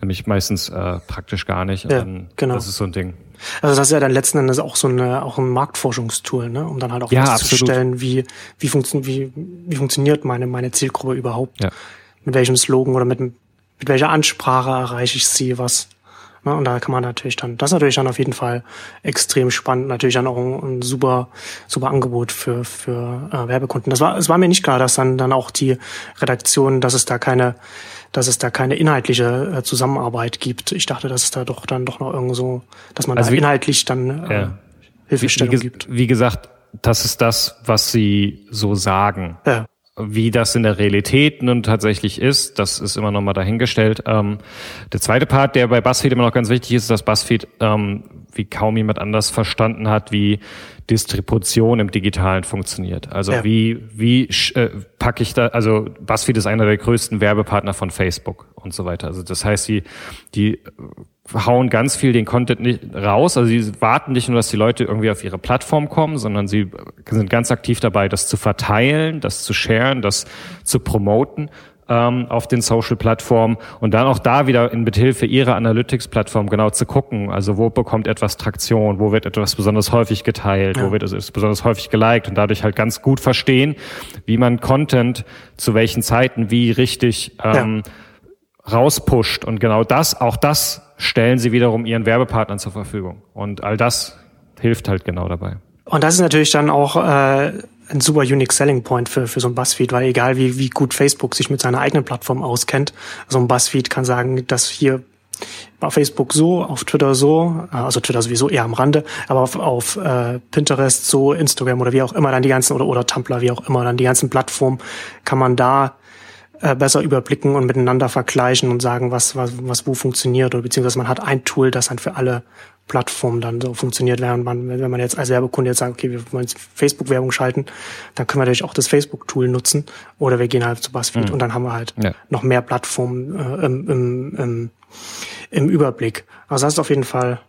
Nämlich meistens äh, praktisch gar nicht. Ja, genau. Das ist so ein Ding. Also das ist ja dann letzten Endes auch so eine, auch ein Marktforschungstool, ne? um dann halt auch ja, festzustellen, wie, wie, funktio wie, wie funktioniert meine, meine Zielgruppe überhaupt. Ja. Mit welchem Slogan oder mit, mit welcher Ansprache erreiche ich sie, was. Ne? Und da kann man natürlich dann, das ist natürlich dann auf jeden Fall extrem spannend, natürlich dann auch ein, ein super, super Angebot für, für äh, Werbekunden. Das war, es war mir nicht klar, dass dann, dann auch die Redaktion, dass es da keine, dass es da keine inhaltliche äh, Zusammenarbeit gibt. Ich dachte, dass es da doch dann doch noch irgendwo so, dass man also da wie, inhaltlich dann äh, ja. Hilfestellung wie, wie, gibt. Wie gesagt, das ist das, was sie so sagen. Ja. Wie das in der Realität nun tatsächlich ist, das ist immer noch mal dahingestellt. Ähm, der zweite Part, der bei BuzzFeed immer noch ganz wichtig ist, dass BuzzFeed ähm, wie kaum jemand anders verstanden hat, wie Distribution im Digitalen funktioniert. Also ja. wie wie äh, packe ich da? Also BuzzFeed ist einer der größten Werbepartner von Facebook und so weiter. Also das heißt, die die hauen ganz viel den Content nicht raus. Also sie warten nicht nur, dass die Leute irgendwie auf ihre Plattform kommen, sondern sie sind ganz aktiv dabei, das zu verteilen, das zu sharen, das zu promoten ähm, auf den Social-Plattformen und dann auch da wieder in Mithilfe ihrer Analytics-Plattform genau zu gucken, also wo bekommt etwas Traktion, wo wird etwas besonders häufig geteilt, ja. wo wird es besonders häufig geliked und dadurch halt ganz gut verstehen, wie man Content zu welchen Zeiten wie richtig ähm, ja. rauspusht und genau das, auch das stellen sie wiederum ihren Werbepartnern zur Verfügung und all das hilft halt genau dabei. Und das ist natürlich dann auch äh, ein super unique selling point für, für so ein Buzzfeed, weil egal wie, wie gut Facebook sich mit seiner eigenen Plattform auskennt, so ein Buzzfeed kann sagen, dass hier auf Facebook so, auf Twitter so, äh, also Twitter sowieso eher am Rande, aber auf, auf äh, Pinterest so, Instagram oder wie auch immer dann die ganzen oder oder Tumblr, wie auch immer dann die ganzen Plattformen kann man da äh, besser überblicken und miteinander vergleichen und sagen, was was was wo funktioniert oder beziehungsweise man hat ein Tool, das dann für alle Plattformen dann so funktioniert, während man wenn man jetzt als Werbekunde jetzt sagt, okay, wir wollen Facebook Werbung schalten, dann können wir natürlich auch das Facebook Tool nutzen oder wir gehen halt zu Buzzfeed mhm. und dann haben wir halt ja. noch mehr Plattformen äh, im, im, im im Überblick. Also das ist auf jeden Fall,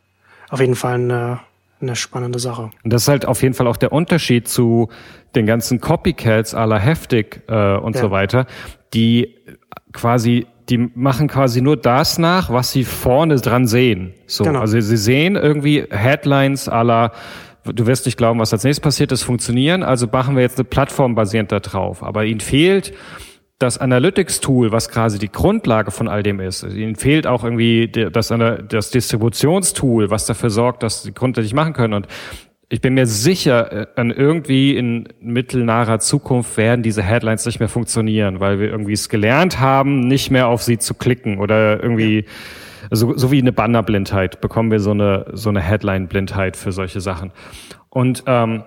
auf jeden Fall eine, eine spannende Sache. Und das ist halt auf jeden Fall auch der Unterschied zu den ganzen Copycats aller heftig äh, und ja. so weiter, die quasi die machen quasi nur das nach, was sie vorne dran sehen. So, genau. also sie sehen irgendwie Headlines aller du wirst nicht glauben, was als nächstes passiert, das funktionieren, also machen wir jetzt eine Plattform basierend da drauf. Aber ihnen fehlt das Analytics-Tool, was quasi die Grundlage von all dem ist. Ihnen fehlt auch irgendwie das, das Distributionstool, was dafür sorgt, dass sie grundsätzlich machen können. Und ich bin mir sicher, äh, an irgendwie in mittelnaher Zukunft werden diese Headlines nicht mehr funktionieren, weil wir irgendwie es gelernt haben, nicht mehr auf sie zu klicken oder irgendwie so, so wie eine Bannerblindheit bekommen wir so eine so eine Headline-Blindheit für solche Sachen. Und ähm,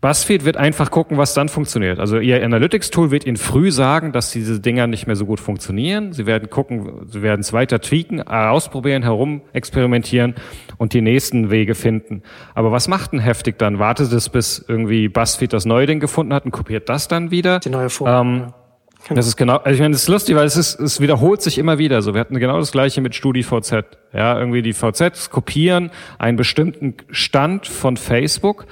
BuzzFeed wird einfach gucken, was dann funktioniert. Also ihr Analytics-Tool wird Ihnen früh sagen, dass diese Dinger nicht mehr so gut funktionieren. Sie werden gucken, Sie werden es weiter tweaken, ausprobieren, herum experimentieren und die nächsten Wege finden. Aber was macht denn heftig dann? Wartet es, bis irgendwie BuzzFeed das neue Ding gefunden hat und kopiert das dann wieder? Die neue Form. Ähm, ja. Das ist genau, also ich meine, das ist lustig, weil es ist, es wiederholt sich immer wieder. So, wir hatten genau das gleiche mit StudiVZ. Ja, irgendwie die VZs kopieren einen bestimmten Stand von Facebook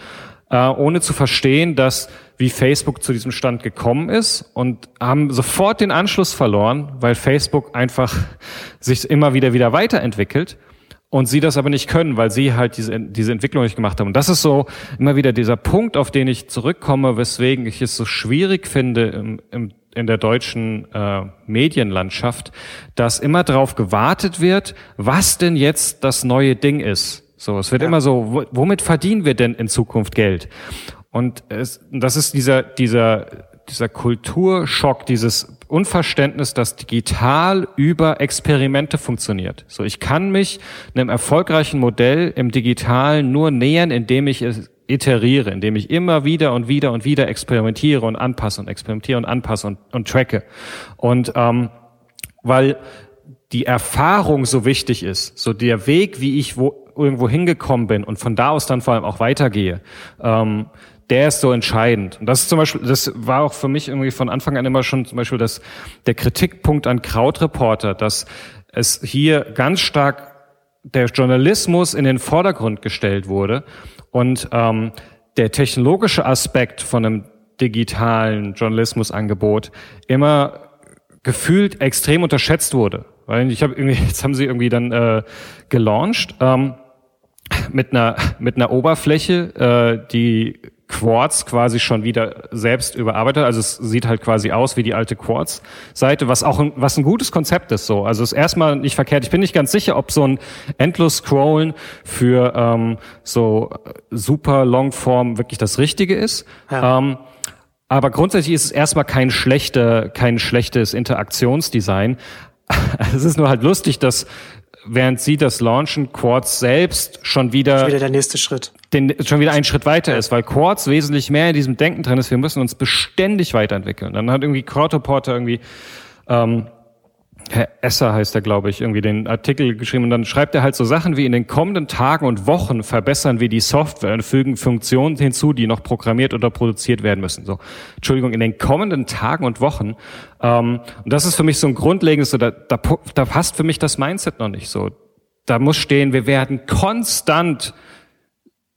äh, ohne zu verstehen, dass wie Facebook zu diesem Stand gekommen ist und haben sofort den Anschluss verloren, weil Facebook einfach sich immer wieder wieder weiterentwickelt und sie das aber nicht können, weil sie halt diese, diese Entwicklung nicht gemacht haben. Und das ist so immer wieder dieser Punkt, auf den ich zurückkomme, weswegen ich es so schwierig finde im, im, in der deutschen äh, Medienlandschaft, dass immer darauf gewartet wird, was denn jetzt das neue Ding ist. So, es wird ja. immer so, womit verdienen wir denn in Zukunft Geld? Und es, das ist dieser, dieser, dieser Kulturschock, dieses Unverständnis, dass digital über Experimente funktioniert. So, ich kann mich einem erfolgreichen Modell im Digitalen nur nähern, indem ich es iteriere, indem ich immer wieder und wieder und wieder experimentiere und anpasse und experimentiere und anpasse und, und tracke. Und ähm, weil die Erfahrung so wichtig ist, so der Weg, wie ich wo irgendwo hingekommen bin und von da aus dann vor allem auch weitergehe, ähm, der ist so entscheidend. Und das ist zum Beispiel, das war auch für mich irgendwie von Anfang an immer schon zum Beispiel das, der Kritikpunkt an Krautreporter, dass es hier ganz stark der Journalismus in den Vordergrund gestellt wurde und ähm, der technologische Aspekt von einem digitalen Journalismusangebot immer gefühlt extrem unterschätzt wurde. Weil ich habe irgendwie, jetzt haben sie irgendwie dann äh, gelauncht. Ähm, mit einer, mit einer Oberfläche, äh, die Quartz quasi schon wieder selbst überarbeitet. Also es sieht halt quasi aus wie die alte Quartz-Seite, was auch ein, was ein gutes Konzept ist. So, also es ist erstmal nicht verkehrt. Ich bin nicht ganz sicher, ob so ein endlos Scrollen für ähm, so super Longform wirklich das Richtige ist. Ja. Ähm, aber grundsätzlich ist es erstmal kein schlechter, kein schlechtes Interaktionsdesign. es ist nur halt lustig, dass während sie das launchen, Quartz selbst schon wieder, schon wieder der nächste Schritt. Den, schon wieder einen Schritt weiter ist, weil Quartz wesentlich mehr in diesem Denken drin ist. Wir müssen uns beständig weiterentwickeln. Dann hat irgendwie Crowdreporter irgendwie ähm, Herr Esser heißt er, glaube ich, irgendwie den Artikel geschrieben und dann schreibt er halt so Sachen wie in den kommenden Tagen und Wochen verbessern wir die Software und fügen Funktionen hinzu, die noch programmiert oder produziert werden müssen. So, Entschuldigung, in den kommenden Tagen und Wochen. Ähm, und das ist für mich so ein grundlegendes, so, da, da, da passt für mich das Mindset noch nicht so. Da muss stehen, wir werden konstant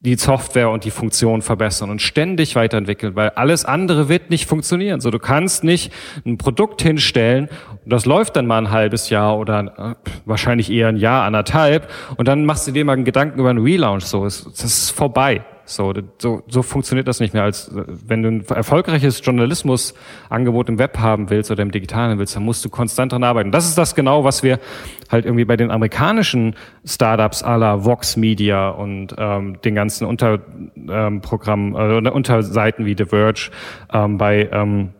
die Software und die Funktion verbessern und ständig weiterentwickeln, weil alles andere wird nicht funktionieren. So, du kannst nicht ein Produkt hinstellen und das läuft dann mal ein halbes Jahr oder äh, wahrscheinlich eher ein Jahr, anderthalb und dann machst du dir mal einen Gedanken über einen Relaunch. So, das ist vorbei. So, so, so funktioniert das nicht mehr. Als wenn du ein erfolgreiches Journalismusangebot im Web haben willst oder im Digitalen willst, dann musst du konstant dran arbeiten. Das ist das genau, was wir halt irgendwie bei den amerikanischen Startups la Vox Media und ähm, den ganzen Unterprogrammen, ähm, äh, Unterseiten wie The Verge ähm, bei ähm,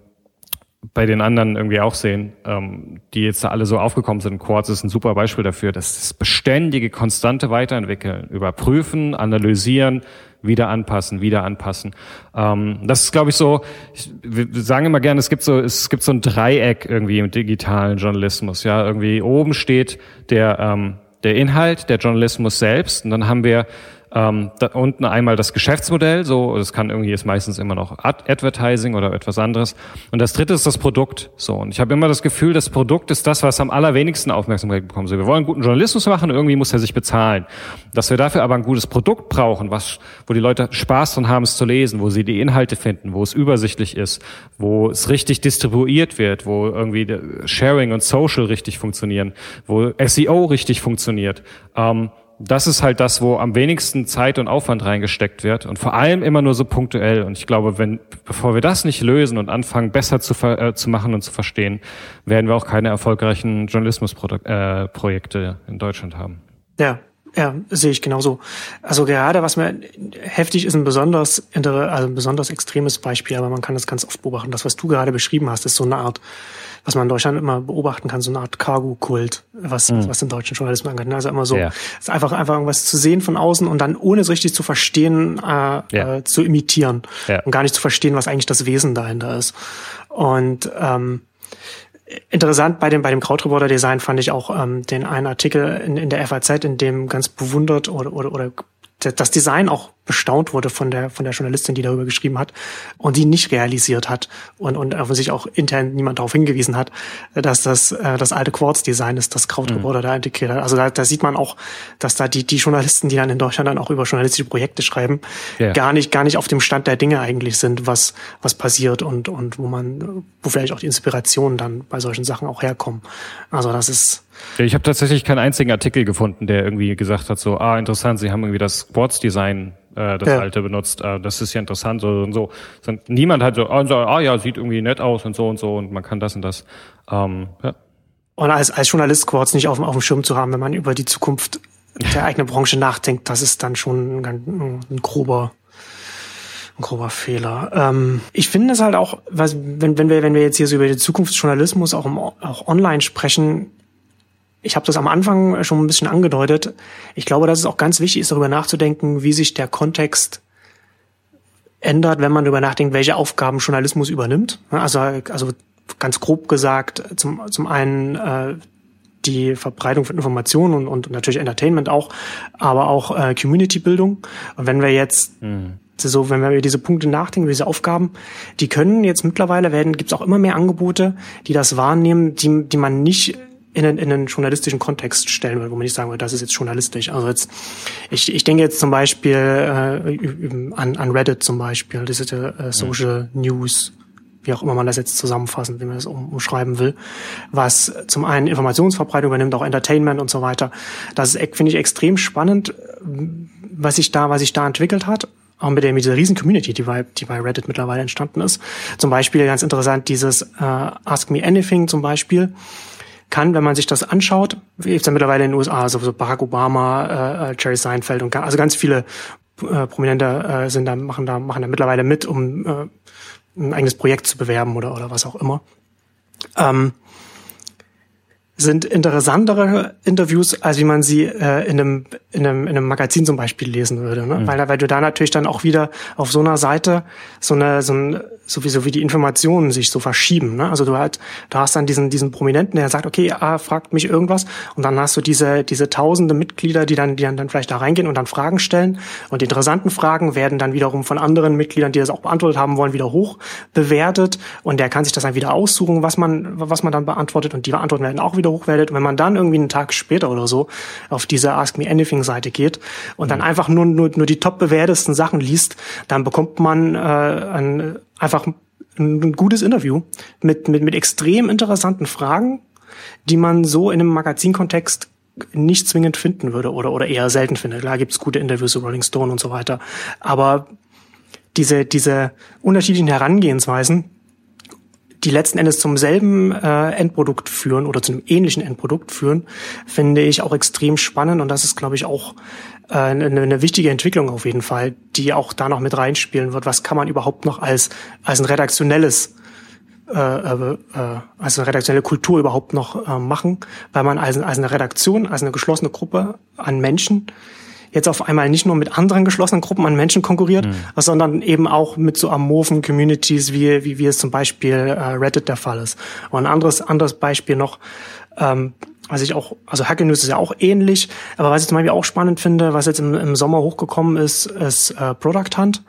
bei den anderen irgendwie auch sehen, ähm, die jetzt da alle so aufgekommen sind. Quartz ist ein super Beispiel dafür, dass das beständige, konstante Weiterentwickeln, überprüfen, analysieren, wieder anpassen, wieder anpassen. Ähm, das ist, glaube ich, so, ich, wir sagen immer gerne, es gibt so, es gibt so ein Dreieck irgendwie im digitalen Journalismus. Ja, irgendwie oben steht der, ähm, der Inhalt, der Journalismus selbst, und dann haben wir ähm, da unten einmal das Geschäftsmodell, so, das kann irgendwie ist meistens immer noch Ad Advertising oder etwas anderes. Und das dritte ist das Produkt. So, und ich habe immer das Gefühl, das Produkt ist das, was am allerwenigsten Aufmerksamkeit bekommt. So, wir wollen guten Journalismus machen, irgendwie muss er sich bezahlen. Dass wir dafür aber ein gutes Produkt brauchen, was, wo die Leute Spaß dran haben, es zu lesen, wo sie die Inhalte finden, wo es übersichtlich ist, wo es richtig distribuiert wird, wo irgendwie Sharing und Social richtig funktionieren, wo SEO richtig funktioniert. Ähm, das ist halt das, wo am wenigsten Zeit und Aufwand reingesteckt wird und vor allem immer nur so punktuell. Und ich glaube, wenn, bevor wir das nicht lösen und anfangen, besser zu, äh, zu machen und zu verstehen, werden wir auch keine erfolgreichen Journalismusprojekte äh, in Deutschland haben. Ja, ja, sehe ich genauso. Also gerade was mir heftig ist, ein besonders, also ein besonders extremes Beispiel, aber man kann das ganz oft beobachten. Das, was du gerade beschrieben hast, ist so eine Art was man in Deutschland immer beobachten kann, so eine Art Cargo-Kult, was, mhm. was den deutschen Journalismus angeht. Ne? Also immer so, ja. ist einfach, einfach irgendwas zu sehen von außen und dann ohne es richtig zu verstehen, äh, ja. äh, zu imitieren ja. und gar nicht zu verstehen, was eigentlich das Wesen dahinter ist. Und ähm, interessant bei dem bei dem Krautreporter Design fand ich auch ähm, den einen Artikel in, in der FAZ, in dem ganz bewundert oder oder, oder das Design auch bestaunt wurde von der, von der Journalistin, die darüber geschrieben hat und die nicht realisiert hat und, und sich auch intern niemand darauf hingewiesen hat, dass das äh, das alte Quartz-Design ist, das Krautgebäude mhm. da integriert hat. Also da, da sieht man auch, dass da die, die Journalisten, die dann in Deutschland dann auch über journalistische Projekte schreiben, ja. gar nicht, gar nicht auf dem Stand der Dinge eigentlich sind, was, was passiert und, und wo man, wo vielleicht auch die Inspirationen dann bei solchen Sachen auch herkommen. Also das ist, ich habe tatsächlich keinen einzigen Artikel gefunden, der irgendwie gesagt hat, so, ah, interessant, Sie haben irgendwie das Sportsdesign, äh, das ja. alte benutzt, äh, das ist ja interessant so und so. Und niemand hat so, ah ja, sieht irgendwie nett aus und so und so und man kann das und das. Ähm, ja. Und als, als Journalist Quartz nicht auf, auf dem Schirm zu haben, wenn man über die Zukunft der eigenen Branche nachdenkt, das ist dann schon ein, ein grober ein grober Fehler. Ähm, ich finde es halt auch, was, wenn, wenn wir wenn wir jetzt hier so über den Zukunftsjournalismus auch, im, auch online sprechen, ich habe das am Anfang schon ein bisschen angedeutet. Ich glaube, dass es auch ganz wichtig ist, darüber nachzudenken, wie sich der Kontext ändert, wenn man darüber nachdenkt, welche Aufgaben Journalismus übernimmt. Also, also ganz grob gesagt, zum, zum einen äh, die Verbreitung von Informationen und, und natürlich Entertainment auch, aber auch äh, Community-Bildung. Und wenn wir jetzt mhm. so, wenn wir über diese Punkte nachdenken, diese Aufgaben, die können jetzt mittlerweile werden, gibt es auch immer mehr Angebote, die das wahrnehmen, die, die man nicht in einen, in einen journalistischen Kontext stellen würde, wo man nicht sagen würde, das ist jetzt journalistisch. Also jetzt, ich, ich denke jetzt zum Beispiel äh, an, an Reddit zum Beispiel, das ist ja äh, Social ja. News, wie auch immer man das jetzt zusammenfassen, wie man das um, umschreiben will, was zum einen Informationsverbreitung übernimmt, auch Entertainment und so weiter. Das finde ich, extrem spannend, was sich da, was sich da entwickelt hat auch mit, der, mit dieser riesen Community, die bei, die bei Reddit mittlerweile entstanden ist. Zum Beispiel ganz interessant dieses äh, Ask Me Anything zum Beispiel kann, wenn man sich das anschaut, wie ist ja mittlerweile in den USA, also so Barack Obama, äh, äh, Jerry Seinfeld und also ganz viele äh, Prominente äh, sind da, machen da, machen da mittlerweile mit, um äh, ein eigenes Projekt zu bewerben oder, oder was auch immer. Ähm, sind interessantere Interviews, als wie man sie äh, in, einem, in, einem, in einem Magazin zum Beispiel lesen würde. Ne? Mhm. Weil, weil du da natürlich dann auch wieder auf so einer Seite so eine, so ein sowieso wie die Informationen sich so verschieben. Ne? Also du halt, du hast dann diesen diesen Prominenten, der sagt, okay, ah, fragt mich irgendwas, und dann hast du diese diese tausende Mitglieder, die dann die dann, dann vielleicht da reingehen und dann Fragen stellen. Und die interessanten Fragen werden dann wiederum von anderen Mitgliedern, die das auch beantwortet haben wollen, wieder hoch bewertet. Und der kann sich das dann wieder aussuchen, was man was man dann beantwortet. Und die Antworten werden auch wieder hochwertet. Und wenn man dann irgendwie einen Tag später oder so auf diese Ask Me Anything Seite geht und dann mhm. einfach nur nur nur die top bewertesten Sachen liest, dann bekommt man äh, ein einfach ein gutes Interview mit, mit, mit extrem interessanten Fragen, die man so in einem Magazinkontext nicht zwingend finden würde oder, oder eher selten finde. Klar gibt's gute Interviews zu Rolling Stone und so weiter. Aber diese, diese unterschiedlichen Herangehensweisen, die letzten Endes zum selben äh, Endprodukt führen oder zu einem ähnlichen Endprodukt führen, finde ich auch extrem spannend und das ist, glaube ich, auch äh, eine, eine wichtige Entwicklung auf jeden Fall, die auch da noch mit reinspielen wird. Was kann man überhaupt noch als, als ein redaktionelles äh, äh, als eine redaktionelle Kultur überhaupt noch äh, machen, weil man als, als eine Redaktion, als eine geschlossene Gruppe an Menschen jetzt auf einmal nicht nur mit anderen geschlossenen Gruppen an Menschen konkurriert, mhm. sondern eben auch mit so amorphen Communities, wie, wie, wie es zum Beispiel äh, Reddit der Fall ist. Und ein anderes, anderes Beispiel noch, ähm, was ich auch, also Hacker News ist ja auch ähnlich, aber was ich zum Beispiel auch spannend finde, was jetzt im, im Sommer hochgekommen ist, ist äh, Product Hunt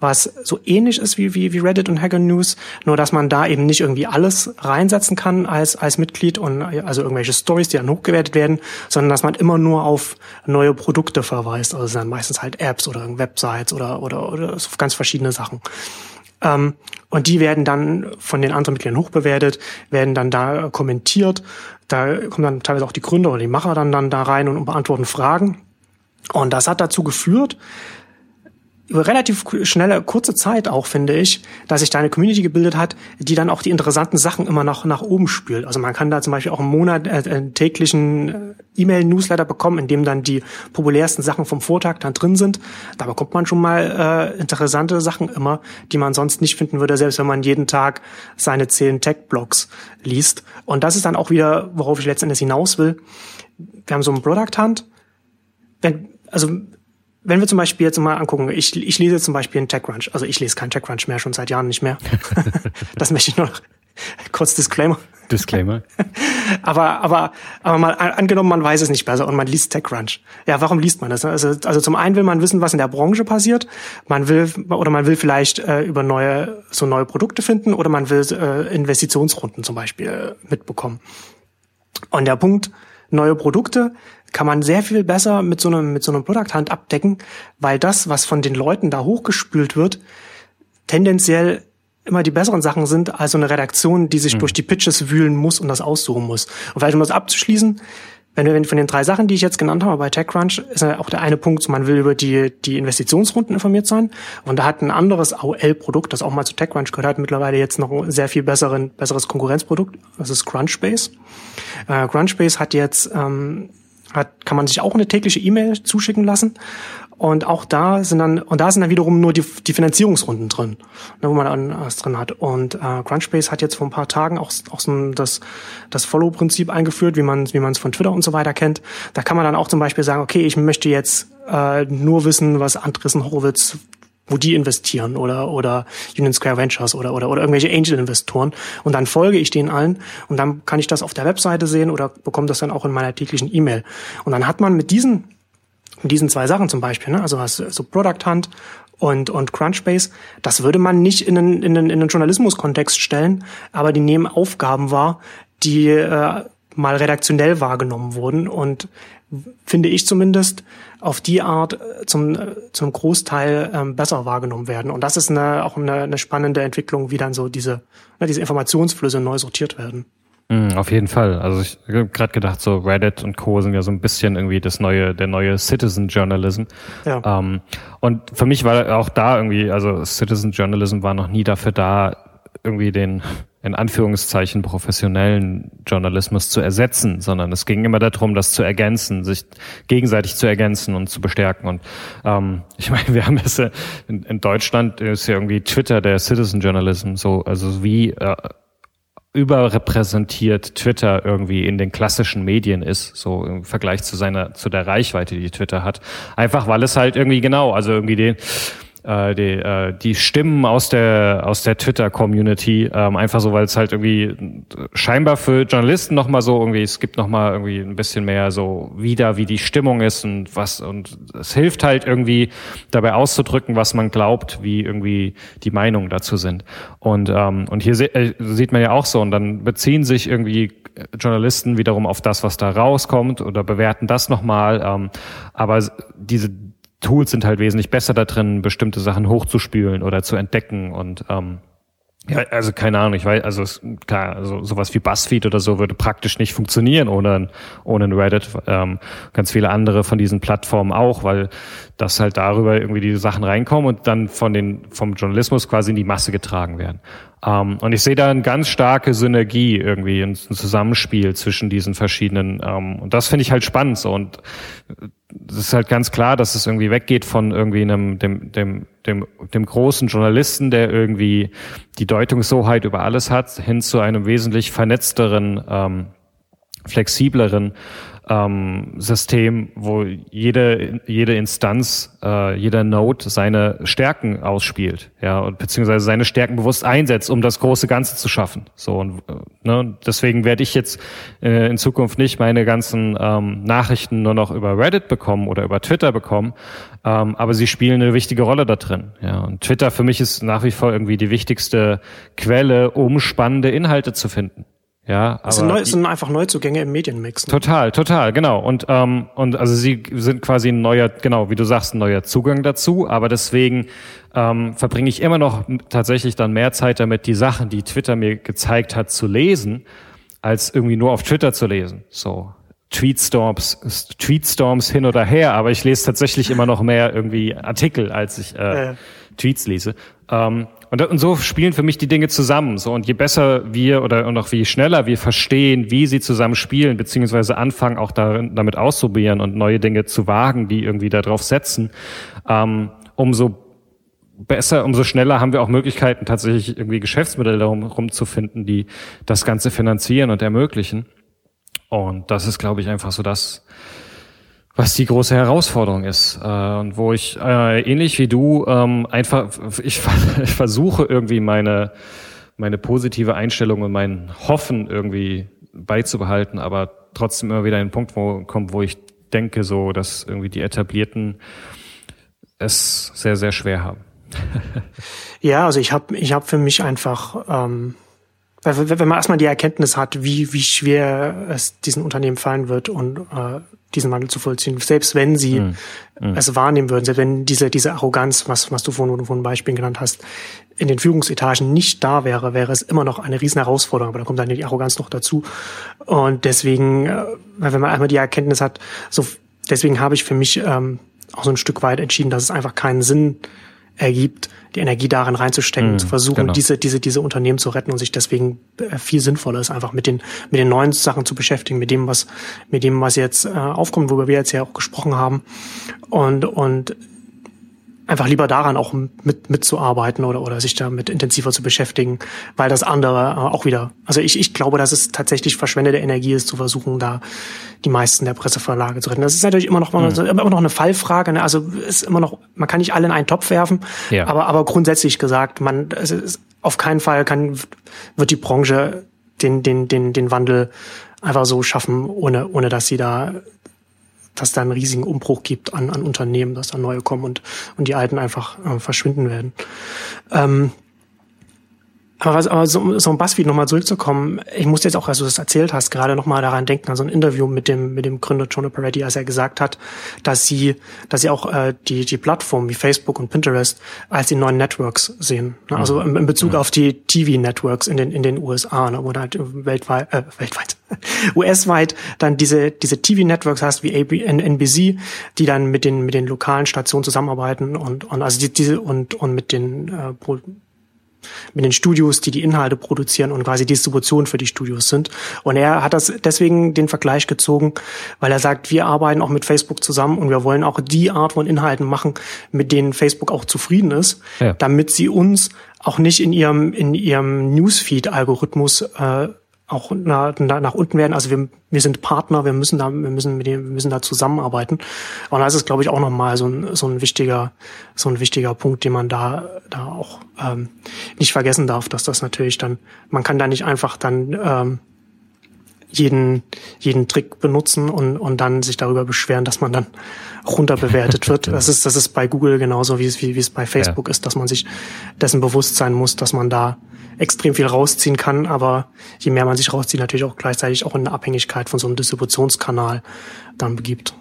was so ähnlich ist wie, wie, wie Reddit und Hacker News, nur dass man da eben nicht irgendwie alles reinsetzen kann als, als Mitglied und also irgendwelche Stories, die dann hochgewertet werden, sondern dass man immer nur auf neue Produkte verweist. Also sind meistens halt Apps oder Websites oder, oder, oder so ganz verschiedene Sachen. Ähm, und die werden dann von den anderen Mitgliedern hochbewertet, werden dann da kommentiert. Da kommen dann teilweise auch die Gründer oder die Macher dann, dann da rein und beantworten Fragen. Und das hat dazu geführt, über relativ schnelle, kurze Zeit auch, finde ich, dass sich da eine Community gebildet hat, die dann auch die interessanten Sachen immer noch nach oben spült. Also man kann da zum Beispiel auch einen Monat äh, einen täglichen äh, E-Mail-Newsletter bekommen, in dem dann die populärsten Sachen vom Vortag dann drin sind. Da bekommt man schon mal äh, interessante Sachen immer, die man sonst nicht finden würde, selbst wenn man jeden Tag seine zehn Tech-Blogs liest. Und das ist dann auch wieder, worauf ich letztendlich hinaus will. Wir haben so einen Product Hunt. Wenn, also wenn wir zum Beispiel jetzt mal angucken, ich, ich lese zum Beispiel einen TechCrunch, also ich lese keinen TechCrunch mehr, schon seit Jahren nicht mehr. das möchte ich noch kurz Disclaimer. Disclaimer. aber, aber, aber mal angenommen, man weiß es nicht besser und man liest TechCrunch. Ja, warum liest man das? Also, also zum einen will man wissen, was in der Branche passiert. Man will, oder man will vielleicht äh, über neue, so neue Produkte finden oder man will äh, Investitionsrunden zum Beispiel äh, mitbekommen. Und der Punkt, neue Produkte kann man sehr viel besser mit so einem, mit so einem Product Hunt abdecken, weil das, was von den Leuten da hochgespült wird, tendenziell immer die besseren Sachen sind als so eine Redaktion, die sich mhm. durch die Pitches wühlen muss und das aussuchen muss. Und vielleicht um das abzuschließen, wenn wir von den drei Sachen, die ich jetzt genannt habe bei TechCrunch, ist ja auch der eine Punkt, man will über die, die Investitionsrunden informiert sein. Und da hat ein anderes AOL-Produkt, das auch mal zu TechCrunch gehört, hat mittlerweile jetzt noch ein sehr viel besseren, besseres Konkurrenzprodukt. Das ist Crunchbase. Äh, Crunchbase hat jetzt ähm, hat, kann man sich auch eine tägliche E-Mail zuschicken lassen. Und auch da sind dann, und da sind dann wiederum nur die, die Finanzierungsrunden drin, ne, wo man dann was drin hat. Und äh, Crunchbase hat jetzt vor ein paar Tagen auch, auch so das, das Follow-Prinzip eingeführt, wie man wie man es von Twitter und so weiter kennt. Da kann man dann auch zum Beispiel sagen, okay, ich möchte jetzt äh, nur wissen, was Andresen Horowitz wo die investieren oder oder Union Square Ventures oder oder oder irgendwelche Angel Investoren und dann folge ich denen allen und dann kann ich das auf der Webseite sehen oder bekomme das dann auch in meiner täglichen E-Mail. Und dann hat man mit diesen mit diesen zwei Sachen zum Beispiel, ne, also was so Product Hunt und und Crunchbase, das würde man nicht in einen in einen, in einen Journalismus-Kontext stellen, aber die nehmen Aufgaben wahr, die äh, mal redaktionell wahrgenommen wurden. Und finde ich zumindest, auf die Art äh, zum, äh, zum Großteil ähm, besser wahrgenommen werden. Und das ist eine, auch eine, eine spannende Entwicklung, wie dann so diese, ne, diese Informationsflüsse neu sortiert werden. Mm, auf jeden Fall. Also ich habe gerade gedacht, so Reddit und Co. sind ja so ein bisschen irgendwie das neue, der neue Citizen Journalism. Ja. Ähm, und für mich war auch da irgendwie, also Citizen Journalism war noch nie dafür da, irgendwie den in Anführungszeichen professionellen Journalismus zu ersetzen, sondern es ging immer darum, das zu ergänzen, sich gegenseitig zu ergänzen und zu bestärken. Und ähm, ich meine, wir haben das in, in Deutschland ist ja irgendwie Twitter der Citizen Journalism, so also wie äh, überrepräsentiert Twitter irgendwie in den klassischen Medien ist, so im Vergleich zu seiner zu der Reichweite, die Twitter hat. Einfach weil es halt irgendwie genau, also irgendwie den äh, die, äh, die Stimmen aus der aus der Twitter-Community, ähm, einfach so, weil es halt irgendwie scheinbar für Journalisten nochmal so irgendwie, es gibt nochmal irgendwie ein bisschen mehr so wieder, wie die Stimmung ist und was und es hilft halt irgendwie dabei auszudrücken, was man glaubt, wie irgendwie die Meinungen dazu sind. Und ähm, und hier se äh, sieht man ja auch so und dann beziehen sich irgendwie Journalisten wiederum auf das, was da rauskommt oder bewerten das nochmal. Ähm, aber diese Tools sind halt wesentlich besser da drin, bestimmte Sachen hochzuspülen oder zu entdecken und ähm, Ja, also keine Ahnung, ich weiß, also klar, also sowas wie BuzzFeed oder so würde praktisch nicht funktionieren ohne, ohne Reddit. Ähm, ganz viele andere von diesen Plattformen auch, weil das halt darüber irgendwie die Sachen reinkommen und dann von den, vom Journalismus quasi in die Masse getragen werden. Ähm, und ich sehe da eine ganz starke Synergie irgendwie, ein, Zusammenspiel zwischen diesen verschiedenen. Ähm, und das finde ich halt spannend so. Und es ist halt ganz klar, dass es irgendwie weggeht von irgendwie einem, dem, dem, dem, dem großen Journalisten, der irgendwie die Deutungshoheit über alles hat, hin zu einem wesentlich vernetzteren, ähm, flexibleren ähm, System, wo jede, jede Instanz, äh, jeder Node seine Stärken ausspielt, ja, und beziehungsweise seine Stärken bewusst einsetzt, um das große Ganze zu schaffen. So und äh, ne, deswegen werde ich jetzt äh, in Zukunft nicht meine ganzen ähm, Nachrichten nur noch über Reddit bekommen oder über Twitter bekommen, ähm, aber sie spielen eine wichtige Rolle da drin. Ja, und Twitter für mich ist nach wie vor irgendwie die wichtigste Quelle, um spannende Inhalte zu finden. Ja, aber es sind, neu, sind einfach Neuzugänge im Medienmix. Ne? Total, total, genau. Und ähm, und also sie sind quasi ein neuer, genau, wie du sagst, ein neuer Zugang dazu. Aber deswegen ähm, verbringe ich immer noch tatsächlich dann mehr Zeit damit, die Sachen, die Twitter mir gezeigt hat, zu lesen, als irgendwie nur auf Twitter zu lesen. So Tweetstorms, Tweetstorms hin oder her. Aber ich lese tatsächlich immer noch mehr irgendwie Artikel, als ich äh, äh. Tweets lese. Ähm, und, und so spielen für mich die Dinge zusammen. So und je besser wir oder und auch wie schneller wir verstehen, wie sie zusammen spielen, beziehungsweise anfangen auch darin, damit auszuprobieren und neue Dinge zu wagen, die irgendwie darauf setzen, ähm, umso besser, umso schneller haben wir auch Möglichkeiten, tatsächlich irgendwie Geschäftsmodelle darum zu die das Ganze finanzieren und ermöglichen. Und das ist, glaube ich, einfach so das, was die große Herausforderung ist äh, und wo ich äh, ähnlich wie du ähm, einfach ich, ich versuche irgendwie meine meine positive Einstellung und mein Hoffen irgendwie beizubehalten, aber trotzdem immer wieder ein Punkt wo, kommt, wo ich denke, so dass irgendwie die etablierten es sehr sehr schwer haben. ja, also ich habe ich habe für mich einfach ähm, wenn man erstmal die Erkenntnis hat, wie, wie schwer es diesen Unternehmen fallen wird und äh, diesen Wandel zu vollziehen, selbst wenn sie mm, mm. es wahrnehmen würden, selbst wenn diese, diese Arroganz, was, was du vorhin von Beispielen genannt hast, in den Führungsetagen nicht da wäre, wäre es immer noch eine riesen Herausforderung, aber da kommt dann die Arroganz noch dazu. Und deswegen, äh, wenn man einmal die Erkenntnis hat, so deswegen habe ich für mich ähm, auch so ein Stück weit entschieden, dass es einfach keinen Sinn ergibt, die Energie darin reinzustecken, mm, zu versuchen, genau. diese, diese, diese Unternehmen zu retten und sich deswegen äh, viel sinnvoller ist, einfach mit den, mit den neuen Sachen zu beschäftigen, mit dem, was, mit dem, was jetzt äh, aufkommt, worüber wir jetzt ja auch gesprochen haben. Und, und einfach lieber daran auch mit mitzuarbeiten oder oder sich damit intensiver zu beschäftigen, weil das andere äh, auch wieder, also ich ich glaube, dass es tatsächlich verschwendete Energie ist, zu versuchen, da die meisten der Presseverlage zu retten. Das ist natürlich immer noch mhm. immer noch eine Fallfrage, ne? also ist immer noch, man kann nicht alle in einen Topf werfen, ja. aber aber grundsätzlich gesagt, man es ist, auf keinen Fall kann wird die Branche den den den den Wandel einfach so schaffen, ohne ohne dass sie da dass da einen riesigen Umbruch gibt an, an Unternehmen, dass da neue kommen und, und die alten einfach äh, verschwinden werden. Ähm, aber, was, aber so, so ein Buzzfeed nochmal zurückzukommen, ich muss jetzt auch, als du das erzählt hast, gerade nochmal daran denken, an so ein Interview mit dem, mit dem Gründer John Peretti, als er gesagt hat, dass sie, dass sie auch äh, die, die Plattformen wie Facebook und Pinterest als die neuen Networks sehen. Ne? Also in, in Bezug ja. auf die TV-Networks in den, in den USA, ne? wo da halt weltweit, äh, weltweit, US-weit dann diese, diese TV-Networks hast wie AB, NBC, die dann mit den, mit den lokalen Stationen zusammenarbeiten und, und also die, diese und, und mit den äh, mit den Studios, die die Inhalte produzieren und quasi Distribution für die Studios sind. Und er hat das deswegen den Vergleich gezogen, weil er sagt, wir arbeiten auch mit Facebook zusammen und wir wollen auch die Art von Inhalten machen, mit denen Facebook auch zufrieden ist, ja. damit sie uns auch nicht in ihrem in ihrem Newsfeed-Algorithmus äh, auch nach, nach unten werden. Also wir, wir sind Partner, wir müssen da, wir müssen mit dem, wir müssen da zusammenarbeiten. Und das ist, glaube ich, auch nochmal so ein, so ein wichtiger, so ein wichtiger Punkt, den man da, da auch ähm, nicht vergessen darf, dass das natürlich dann, man kann da nicht einfach dann ähm, jeden, jeden Trick benutzen und, und dann sich darüber beschweren, dass man dann runterbewertet wird. Das ist, das ist bei Google genauso, wie es, wie, wie es bei Facebook ja. ist, dass man sich dessen bewusst sein muss, dass man da extrem viel rausziehen kann, aber je mehr man sich rauszieht, natürlich auch gleichzeitig auch in eine Abhängigkeit von so einem Distributionskanal dann begibt.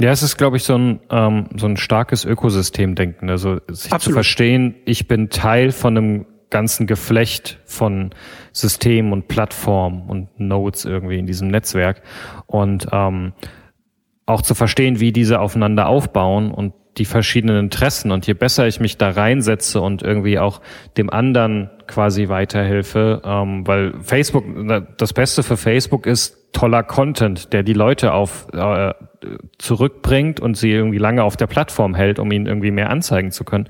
Ja, es ist, glaube ich, so ein, ähm, so ein starkes Ökosystemdenken. Also sich Absolut. zu verstehen, ich bin Teil von einem ganzen Geflecht von Systemen und Plattformen und Nodes irgendwie in diesem Netzwerk und ähm, auch zu verstehen, wie diese aufeinander aufbauen und die verschiedenen Interessen. Und je besser ich mich da reinsetze und irgendwie auch dem anderen quasi weiterhelfe, ähm, weil Facebook, das Beste für Facebook ist toller Content, der die Leute auf äh, zurückbringt und sie irgendwie lange auf der Plattform hält, um ihnen irgendwie mehr anzeigen zu können.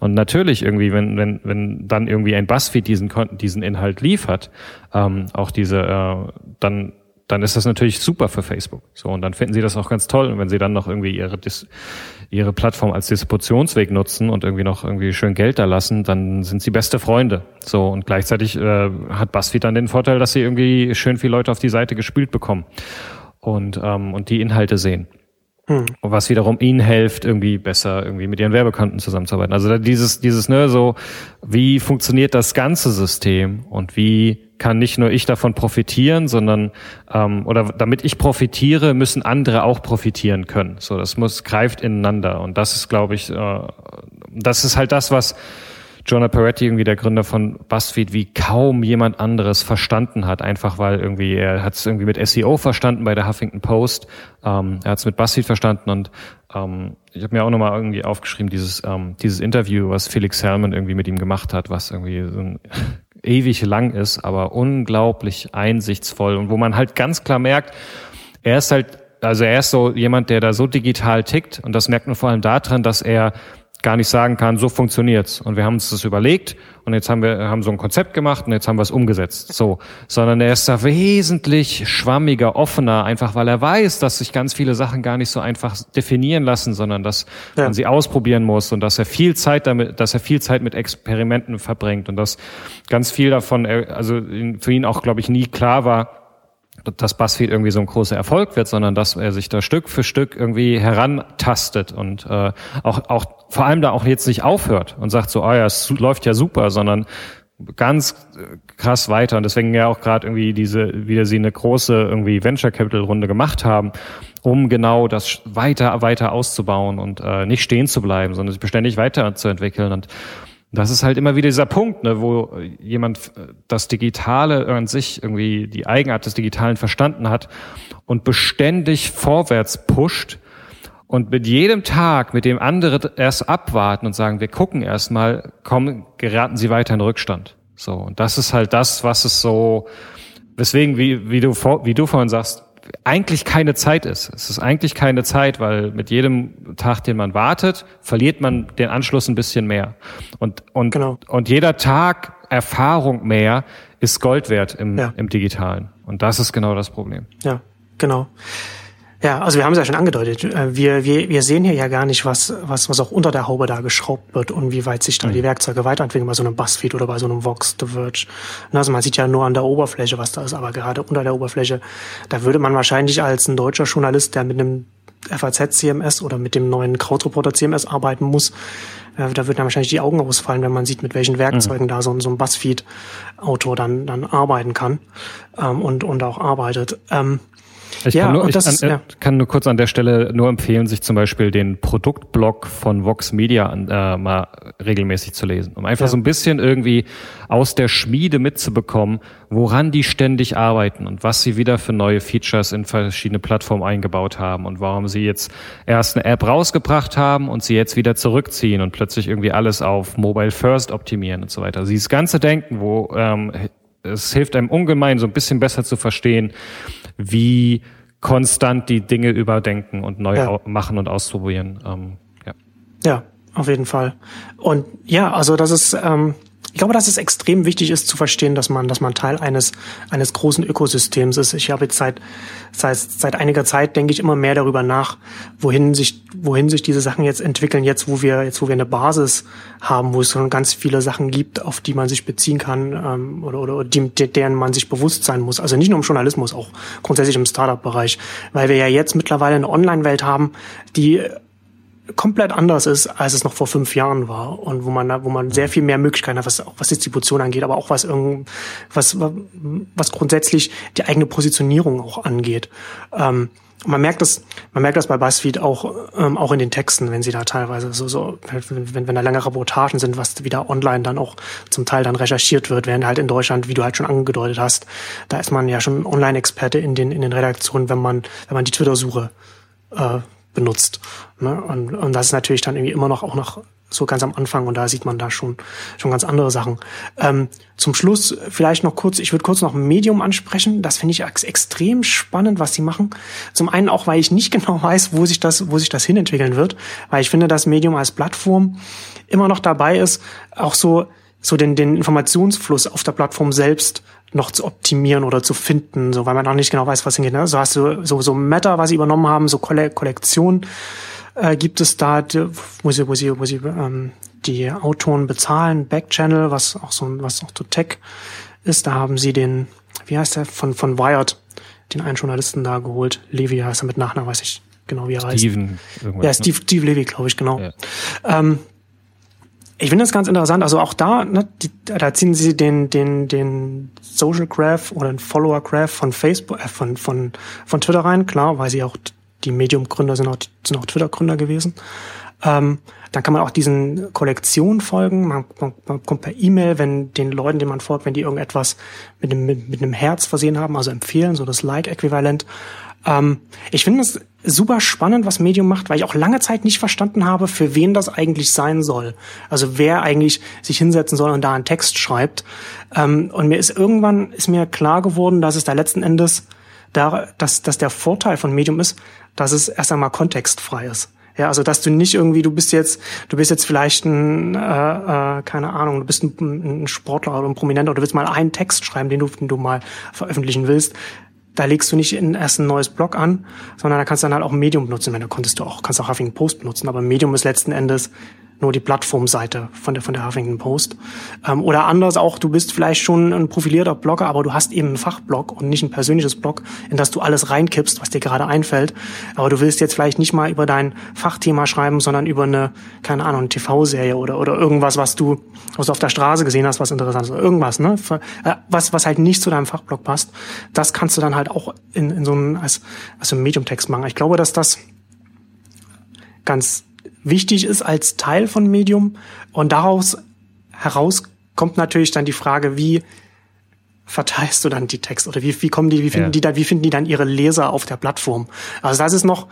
Und natürlich irgendwie, wenn, wenn, wenn dann irgendwie ein Buzzfeed diesen, diesen Inhalt liefert, ähm, auch diese, äh, dann dann ist das natürlich super für Facebook. So, und dann finden sie das auch ganz toll. Und wenn sie dann noch irgendwie ihre, Dis ihre Plattform als Distributionsweg nutzen und irgendwie noch irgendwie schön Geld da lassen, dann sind sie beste Freunde. So, und gleichzeitig äh, hat BuzzFeed dann den Vorteil, dass sie irgendwie schön viele Leute auf die Seite gespielt bekommen und, ähm, und die Inhalte sehen. Hm. Was wiederum ihnen hilft, irgendwie besser irgendwie mit ihren Werbekonten zusammenzuarbeiten. Also dieses, dieses, ne, so, wie funktioniert das ganze System und wie kann nicht nur ich davon profitieren, sondern ähm, oder damit ich profitiere, müssen andere auch profitieren können. So, das muss greift ineinander und das ist, glaube ich, äh, das ist halt das, was Jonah Peretti, irgendwie der Gründer von BuzzFeed, wie kaum jemand anderes verstanden hat. Einfach weil irgendwie, er hat es irgendwie mit SEO verstanden bei der Huffington Post. Ähm, er hat es mit BuzzFeed verstanden und ähm, ich habe mir auch nochmal irgendwie aufgeschrieben, dieses, ähm, dieses Interview, was Felix Herrmann irgendwie mit ihm gemacht hat, was irgendwie so ein ewig lang ist, aber unglaublich einsichtsvoll und wo man halt ganz klar merkt, er ist halt also er ist so jemand, der da so digital tickt und das merkt man vor allem daran, dass er gar nicht sagen kann, so funktioniert's. Und wir haben uns das überlegt und jetzt haben wir haben so ein Konzept gemacht und jetzt haben wir es umgesetzt. So, sondern er ist da wesentlich schwammiger, offener, einfach weil er weiß, dass sich ganz viele Sachen gar nicht so einfach definieren lassen, sondern dass ja. man sie ausprobieren muss und dass er viel Zeit damit, dass er viel Zeit mit Experimenten verbringt und dass ganz viel davon, also für ihn auch, glaube ich, nie klar war, dass BuzzFeed irgendwie so ein großer Erfolg wird, sondern dass er sich da Stück für Stück irgendwie herantastet und äh, auch, auch vor allem da auch jetzt nicht aufhört und sagt so, ah oh ja, es läuft ja super, sondern ganz krass weiter. Und deswegen ja auch gerade irgendwie diese wieder sie eine große irgendwie Venture Capital Runde gemacht haben, um genau das weiter weiter auszubauen und äh, nicht stehen zu bleiben, sondern sich beständig weiterzuentwickeln. Und das ist halt immer wieder dieser Punkt, ne, wo jemand das Digitale an sich irgendwie die Eigenart des Digitalen verstanden hat und beständig vorwärts pusht und mit jedem Tag, mit dem andere erst abwarten und sagen, wir gucken erstmal, kommen, geraten sie weiter in Rückstand. So. Und das ist halt das, was es so, weswegen, wie, wie du, wie du vorhin sagst, eigentlich keine Zeit ist. Es ist eigentlich keine Zeit, weil mit jedem Tag, den man wartet, verliert man den Anschluss ein bisschen mehr. Und, und, genau. und jeder Tag Erfahrung mehr ist Gold wert im, ja. im Digitalen. Und das ist genau das Problem. Ja, genau. Ja, also wir haben es ja schon angedeutet. Äh, wir, wir, wir sehen hier ja gar nicht, was, was, was auch unter der Haube da geschraubt wird und wie weit sich da mhm. die Werkzeuge weiterentwickeln bei so einem Buzzfeed oder bei so einem Vox, The Verge. Also man sieht ja nur an der Oberfläche, was da ist, aber gerade unter der Oberfläche, da würde man wahrscheinlich als ein deutscher Journalist, der mit einem FAZ-CMS oder mit dem neuen Krautreporter CMS arbeiten muss, äh, da würden dann wahrscheinlich die Augen ausfallen, wenn man sieht, mit welchen Werkzeugen mhm. da so, so ein Buzzfeed-Autor dann, dann arbeiten kann ähm, und, und auch arbeitet. Ähm, ich, ja, kann, nur, ich kann, ja. kann, nur kurz an der Stelle nur empfehlen, sich zum Beispiel den Produktblog von Vox Media an, äh, mal regelmäßig zu lesen, um einfach ja. so ein bisschen irgendwie aus der Schmiede mitzubekommen, woran die ständig arbeiten und was sie wieder für neue Features in verschiedene Plattformen eingebaut haben und warum sie jetzt erst eine App rausgebracht haben und sie jetzt wieder zurückziehen und plötzlich irgendwie alles auf Mobile First optimieren und so weiter. Also dieses ganze Denken, wo ähm, es hilft einem ungemein, so ein bisschen besser zu verstehen, wie konstant die Dinge überdenken und neu ja. machen und ausprobieren. Ähm, ja. ja, auf jeden Fall. Und ja, also das ist, ähm, ich glaube, dass es extrem wichtig ist zu verstehen, dass man, dass man Teil eines eines großen Ökosystems ist. Ich habe jetzt seit seit seit einiger Zeit denke ich immer mehr darüber nach, wohin sich wohin sich diese Sachen jetzt entwickeln. Jetzt, wo wir jetzt wo wir eine Basis haben, wo es schon ganz viele Sachen gibt, auf die man sich beziehen kann ähm, oder oder die, deren man sich bewusst sein muss. Also nicht nur im Journalismus, auch grundsätzlich im Startup-Bereich, weil wir ja jetzt mittlerweile eine Online-Welt haben, die komplett anders ist, als es noch vor fünf Jahren war und wo man wo man sehr viel mehr Möglichkeiten hat, was auch was Distribution angeht, aber auch was irgend, was was grundsätzlich die eigene Positionierung auch angeht. Ähm, man merkt das, man merkt das bei BuzzFeed auch, ähm, auch in den Texten, wenn sie da teilweise so, so, wenn, wenn, wenn da lange Reportagen sind, was wieder online dann auch zum Teil dann recherchiert wird, während halt in Deutschland, wie du halt schon angedeutet hast, da ist man ja schon Online-Experte in den, in den Redaktionen, wenn man, wenn man die Twitter-Suche äh, benutzt. Ne? Und, und das ist natürlich dann irgendwie immer noch auch noch so ganz am Anfang und da sieht man da schon schon ganz andere Sachen. Ähm, zum Schluss vielleicht noch kurz, ich würde kurz noch Medium ansprechen. Das finde ich ex extrem spannend, was sie machen. Zum einen auch, weil ich nicht genau weiß, wo sich das wo sich das hinentwickeln wird, weil ich finde, dass Medium als Plattform immer noch dabei ist, auch so so den den Informationsfluss auf der Plattform selbst noch zu optimieren oder zu finden, so weil man noch nicht genau weiß, was hingeht. Ne? So hast du so so Meta, was sie übernommen haben, so Kollektion äh, gibt es da, wo sie, wo sie, wo sie ähm, die Autoren bezahlen, Backchannel, was auch so, was auch so Tech ist. Da haben sie den, wie heißt der, von, von Wired, den einen Journalisten da geholt. Levi heißt er mit Nachnamen, weiß ich genau, wie er heißt. Steven. Ja, Steve, ne? Steve Levy, glaube ich, genau. Ja. Ähm, ich finde das ganz interessant. Also auch da, ne, die, da ziehen sie den, den, den Social Graph oder den Follower Graph von Facebook, äh, von, von, von Twitter rein, klar, weil sie auch die Medium-Gründer sind auch, sind auch Twitter-Gründer gewesen. Ähm, dann kann man auch diesen Kollektionen folgen. Man, man, man kommt per E-Mail, wenn den Leuten, denen man folgt, wenn die irgendetwas mit einem, mit, mit einem Herz versehen haben, also empfehlen, so das Like-Äquivalent. Ähm, ich finde es super spannend, was Medium macht, weil ich auch lange Zeit nicht verstanden habe, für wen das eigentlich sein soll. Also wer eigentlich sich hinsetzen soll und da einen Text schreibt. Ähm, und mir ist irgendwann ist mir klar geworden, dass es da letzten Endes da, dass, dass der Vorteil von Medium ist, dass es erst einmal kontextfrei ist. Ja, also dass du nicht irgendwie, du bist jetzt, du bist jetzt vielleicht ein, äh, äh, keine Ahnung, du bist ein, ein Sportler oder ein Prominenter oder du willst mal einen Text schreiben, den du, den du mal veröffentlichen willst. Da legst du nicht in erst ein neues Blog an, sondern da kannst du dann halt auch Medium benutzen. Wenn da konntest du auch, kannst auch Huffington Post benutzen, aber Medium ist letzten Endes nur die Plattformseite von der, von der Huffington Post. Ähm, oder anders auch, du bist vielleicht schon ein profilierter Blogger, aber du hast eben einen Fachblog und nicht ein persönliches Blog, in das du alles reinkippst, was dir gerade einfällt. Aber du willst jetzt vielleicht nicht mal über dein Fachthema schreiben, sondern über eine, keine Ahnung, TV-Serie oder, oder irgendwas, was du, was du auf der Straße gesehen hast, was interessant ist. Oder irgendwas, ne? Äh, was, was halt nicht zu deinem Fachblog passt. Das kannst du dann halt auch in, in so einem, als, als ein Medium-Text machen. Ich glaube, dass das ganz wichtig ist als Teil von Medium. Und daraus heraus kommt natürlich dann die Frage, wie verteilst du dann die Texte oder wie, wie kommen die, wie finden ja. die da, wie finden die dann ihre Leser auf der Plattform? Also das ist noch,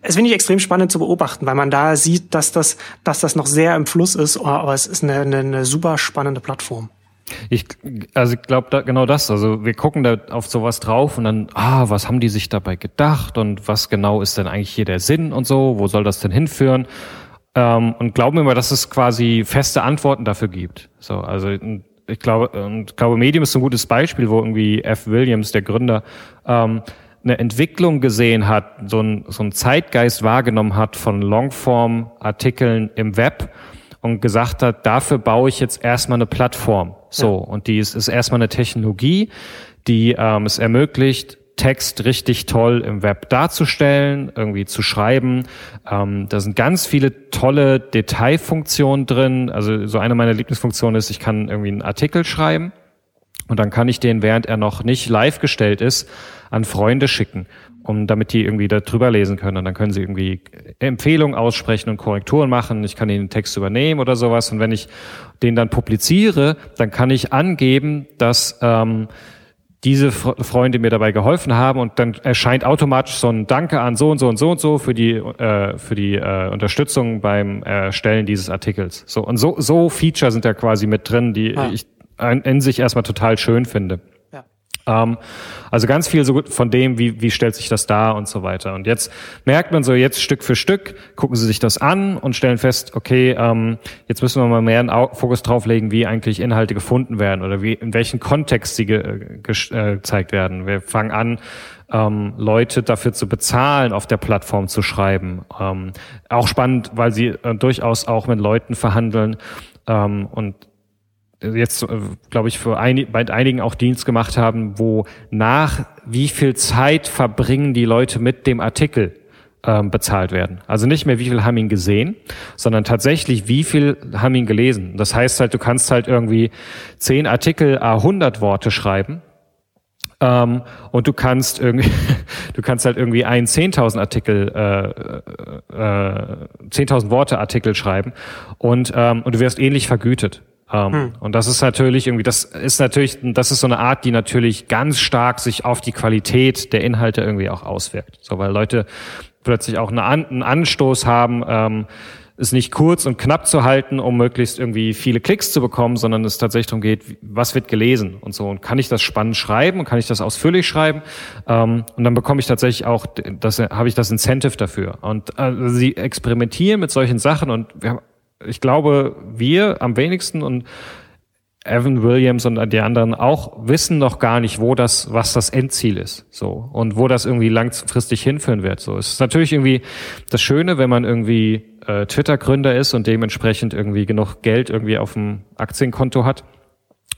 es finde ich extrem spannend zu beobachten, weil man da sieht, dass das, dass das noch sehr im Fluss ist, aber es ist eine, eine, eine super spannende Plattform. Ich, also ich glaube da, genau das. Also wir gucken da auf sowas drauf und dann, ah, was haben die sich dabei gedacht und was genau ist denn eigentlich hier der Sinn und so? Wo soll das denn hinführen? Ähm, und glauben immer, dass es quasi feste Antworten dafür gibt. So, also ich glaube, und ich glaube, Medium ist ein gutes Beispiel, wo irgendwie F. Williams, der Gründer, ähm, eine Entwicklung gesehen hat, so ein, so ein Zeitgeist wahrgenommen hat von Longform-Artikeln im Web und gesagt hat, dafür baue ich jetzt erstmal eine Plattform. So, ja. und die ist, ist erstmal eine Technologie, die ähm, es ermöglicht, Text richtig toll im Web darzustellen, irgendwie zu schreiben. Ähm, da sind ganz viele tolle Detailfunktionen drin. Also so eine meiner Lieblingsfunktionen ist, ich kann irgendwie einen Artikel schreiben und dann kann ich den, während er noch nicht live gestellt ist, an Freunde schicken um damit die irgendwie da drüber lesen können. Und dann können sie irgendwie Empfehlungen aussprechen und Korrekturen machen. Ich kann den Text übernehmen oder sowas. Und wenn ich den dann publiziere, dann kann ich angeben, dass ähm, diese Freunde mir dabei geholfen haben und dann erscheint automatisch so ein Danke an so und so und so und so für die äh, für die äh, Unterstützung beim Erstellen dieses Artikels. So und so so Feature sind da quasi mit drin, die ah. ich in sich erstmal total schön finde. Ähm, also ganz viel so von dem, wie, wie stellt sich das dar und so weiter. Und jetzt merkt man so, jetzt Stück für Stück gucken sie sich das an und stellen fest, okay, ähm, jetzt müssen wir mal mehr einen Fokus drauflegen, wie eigentlich Inhalte gefunden werden oder wie in welchem Kontext sie ge, ge, äh, gezeigt werden. Wir fangen an, ähm, Leute dafür zu bezahlen, auf der Plattform zu schreiben. Ähm, auch spannend, weil sie äh, durchaus auch mit Leuten verhandeln ähm, und jetzt, äh, glaube ich, für ein, bei einigen auch Dienst gemacht haben, wo nach wie viel Zeit verbringen die Leute mit dem Artikel ähm, bezahlt werden. Also nicht mehr, wie viel haben ihn gesehen, sondern tatsächlich, wie viel haben ihn gelesen. Das heißt halt, du kannst halt irgendwie zehn Artikel a 100 Worte schreiben Ähm, und du kannst irgendwie, du kannst halt irgendwie einen 10.000 Artikel, äh, äh, 10.000 Worte Artikel schreiben und, ähm, und du wirst ähnlich vergütet. Ähm, hm. Und das ist natürlich irgendwie, das ist natürlich, das ist so eine Art, die natürlich ganz stark sich auf die Qualität der Inhalte irgendwie auch auswirkt. So, weil Leute plötzlich auch einen Anstoß haben, ähm, es nicht kurz und knapp zu halten, um möglichst irgendwie viele Klicks zu bekommen, sondern es tatsächlich darum geht, was wird gelesen und so. Und kann ich das spannend schreiben und kann ich das ausführlich schreiben? Ähm, und dann bekomme ich tatsächlich auch, das habe ich das Incentive dafür. Und äh, sie experimentieren mit solchen Sachen und wir, ich glaube, wir am wenigsten und Evan Williams und die anderen auch wissen noch gar nicht, wo das, was das Endziel ist, so und wo das irgendwie langfristig hinführen wird. So, es ist natürlich irgendwie das Schöne, wenn man irgendwie äh, Twitter-Gründer ist und dementsprechend irgendwie genug Geld irgendwie auf dem Aktienkonto hat.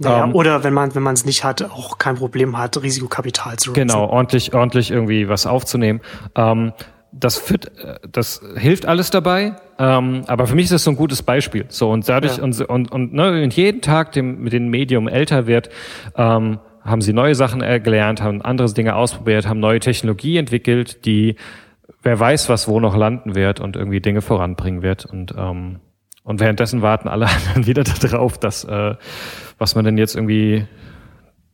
Ja, um, ähm, oder wenn man wenn man es nicht hat, auch kein Problem hat, Risikokapital zu. Genau, ordentlich ordentlich irgendwie was aufzunehmen. Ähm, das, fit, äh, das hilft alles dabei, ähm, aber für mich ist das so ein gutes Beispiel. So und dadurch ja. und und und, ne, und jeden Tag, dem mit dem Medium älter wird, ähm, haben sie neue Sachen gelernt, haben andere Dinge ausprobiert, haben neue Technologie entwickelt, die wer weiß, was wo noch landen wird und irgendwie Dinge voranbringen wird und ähm, und währenddessen warten alle anderen wieder darauf, dass äh, was man denn jetzt irgendwie,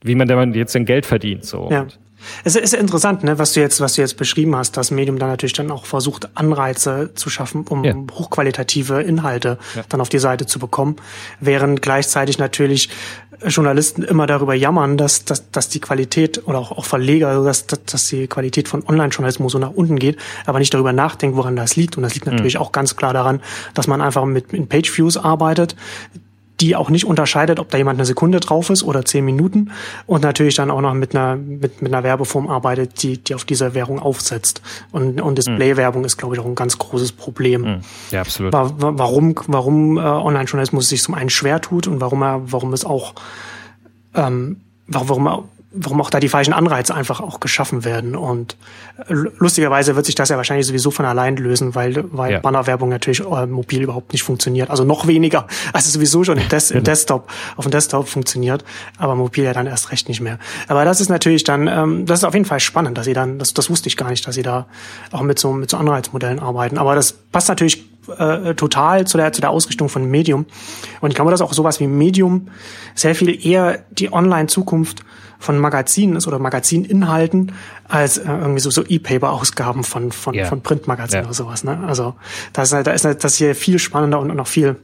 wie man denn jetzt denn Geld verdient so. Ja. Und, es ist interessant, ne, was du jetzt, was du jetzt beschrieben hast, dass Medium dann natürlich dann auch versucht, Anreize zu schaffen, um ja. hochqualitative Inhalte ja. dann auf die Seite zu bekommen, während gleichzeitig natürlich Journalisten immer darüber jammern, dass, dass, dass die Qualität oder auch, auch Verleger, also dass, dass die Qualität von Online-Journalismus so nach unten geht, aber nicht darüber nachdenkt, woran das liegt. Und das liegt natürlich mhm. auch ganz klar daran, dass man einfach mit, mit Page-Views arbeitet, die auch nicht unterscheidet, ob da jemand eine Sekunde drauf ist oder zehn Minuten und natürlich dann auch noch mit einer mit, mit einer Werbeform arbeitet, die die auf dieser Währung aufsetzt und und Display-Werbung ist glaube ich auch ein ganz großes Problem. Mhm. Ja absolut. Warum warum äh, Online-Journalismus sich zum einen schwer tut und warum er warum es auch ähm, warum er warum auch da die falschen Anreize einfach auch geschaffen werden. Und äh, lustigerweise wird sich das ja wahrscheinlich sowieso von allein lösen, weil, weil ja. Bannerwerbung natürlich äh, mobil überhaupt nicht funktioniert. Also noch weniger, als es sowieso schon im, Des im Desktop, auf dem Desktop funktioniert, aber mobil ja dann erst recht nicht mehr. Aber das ist natürlich dann, ähm, das ist auf jeden Fall spannend, dass sie dann, das, das wusste ich gar nicht, dass sie da auch mit so, mit so Anreizmodellen arbeiten. Aber das passt natürlich äh, total zu der, zu der Ausrichtung von Medium. Und ich glaube, dass auch sowas wie Medium sehr viel eher die Online-Zukunft von Magazinen ist oder Magazininhalten als äh, irgendwie so, so E-Paper-Ausgaben von, von, yeah. von Printmagazinen yeah. oder sowas. Ne? Also da ist, da ist das hier viel spannender und noch viel,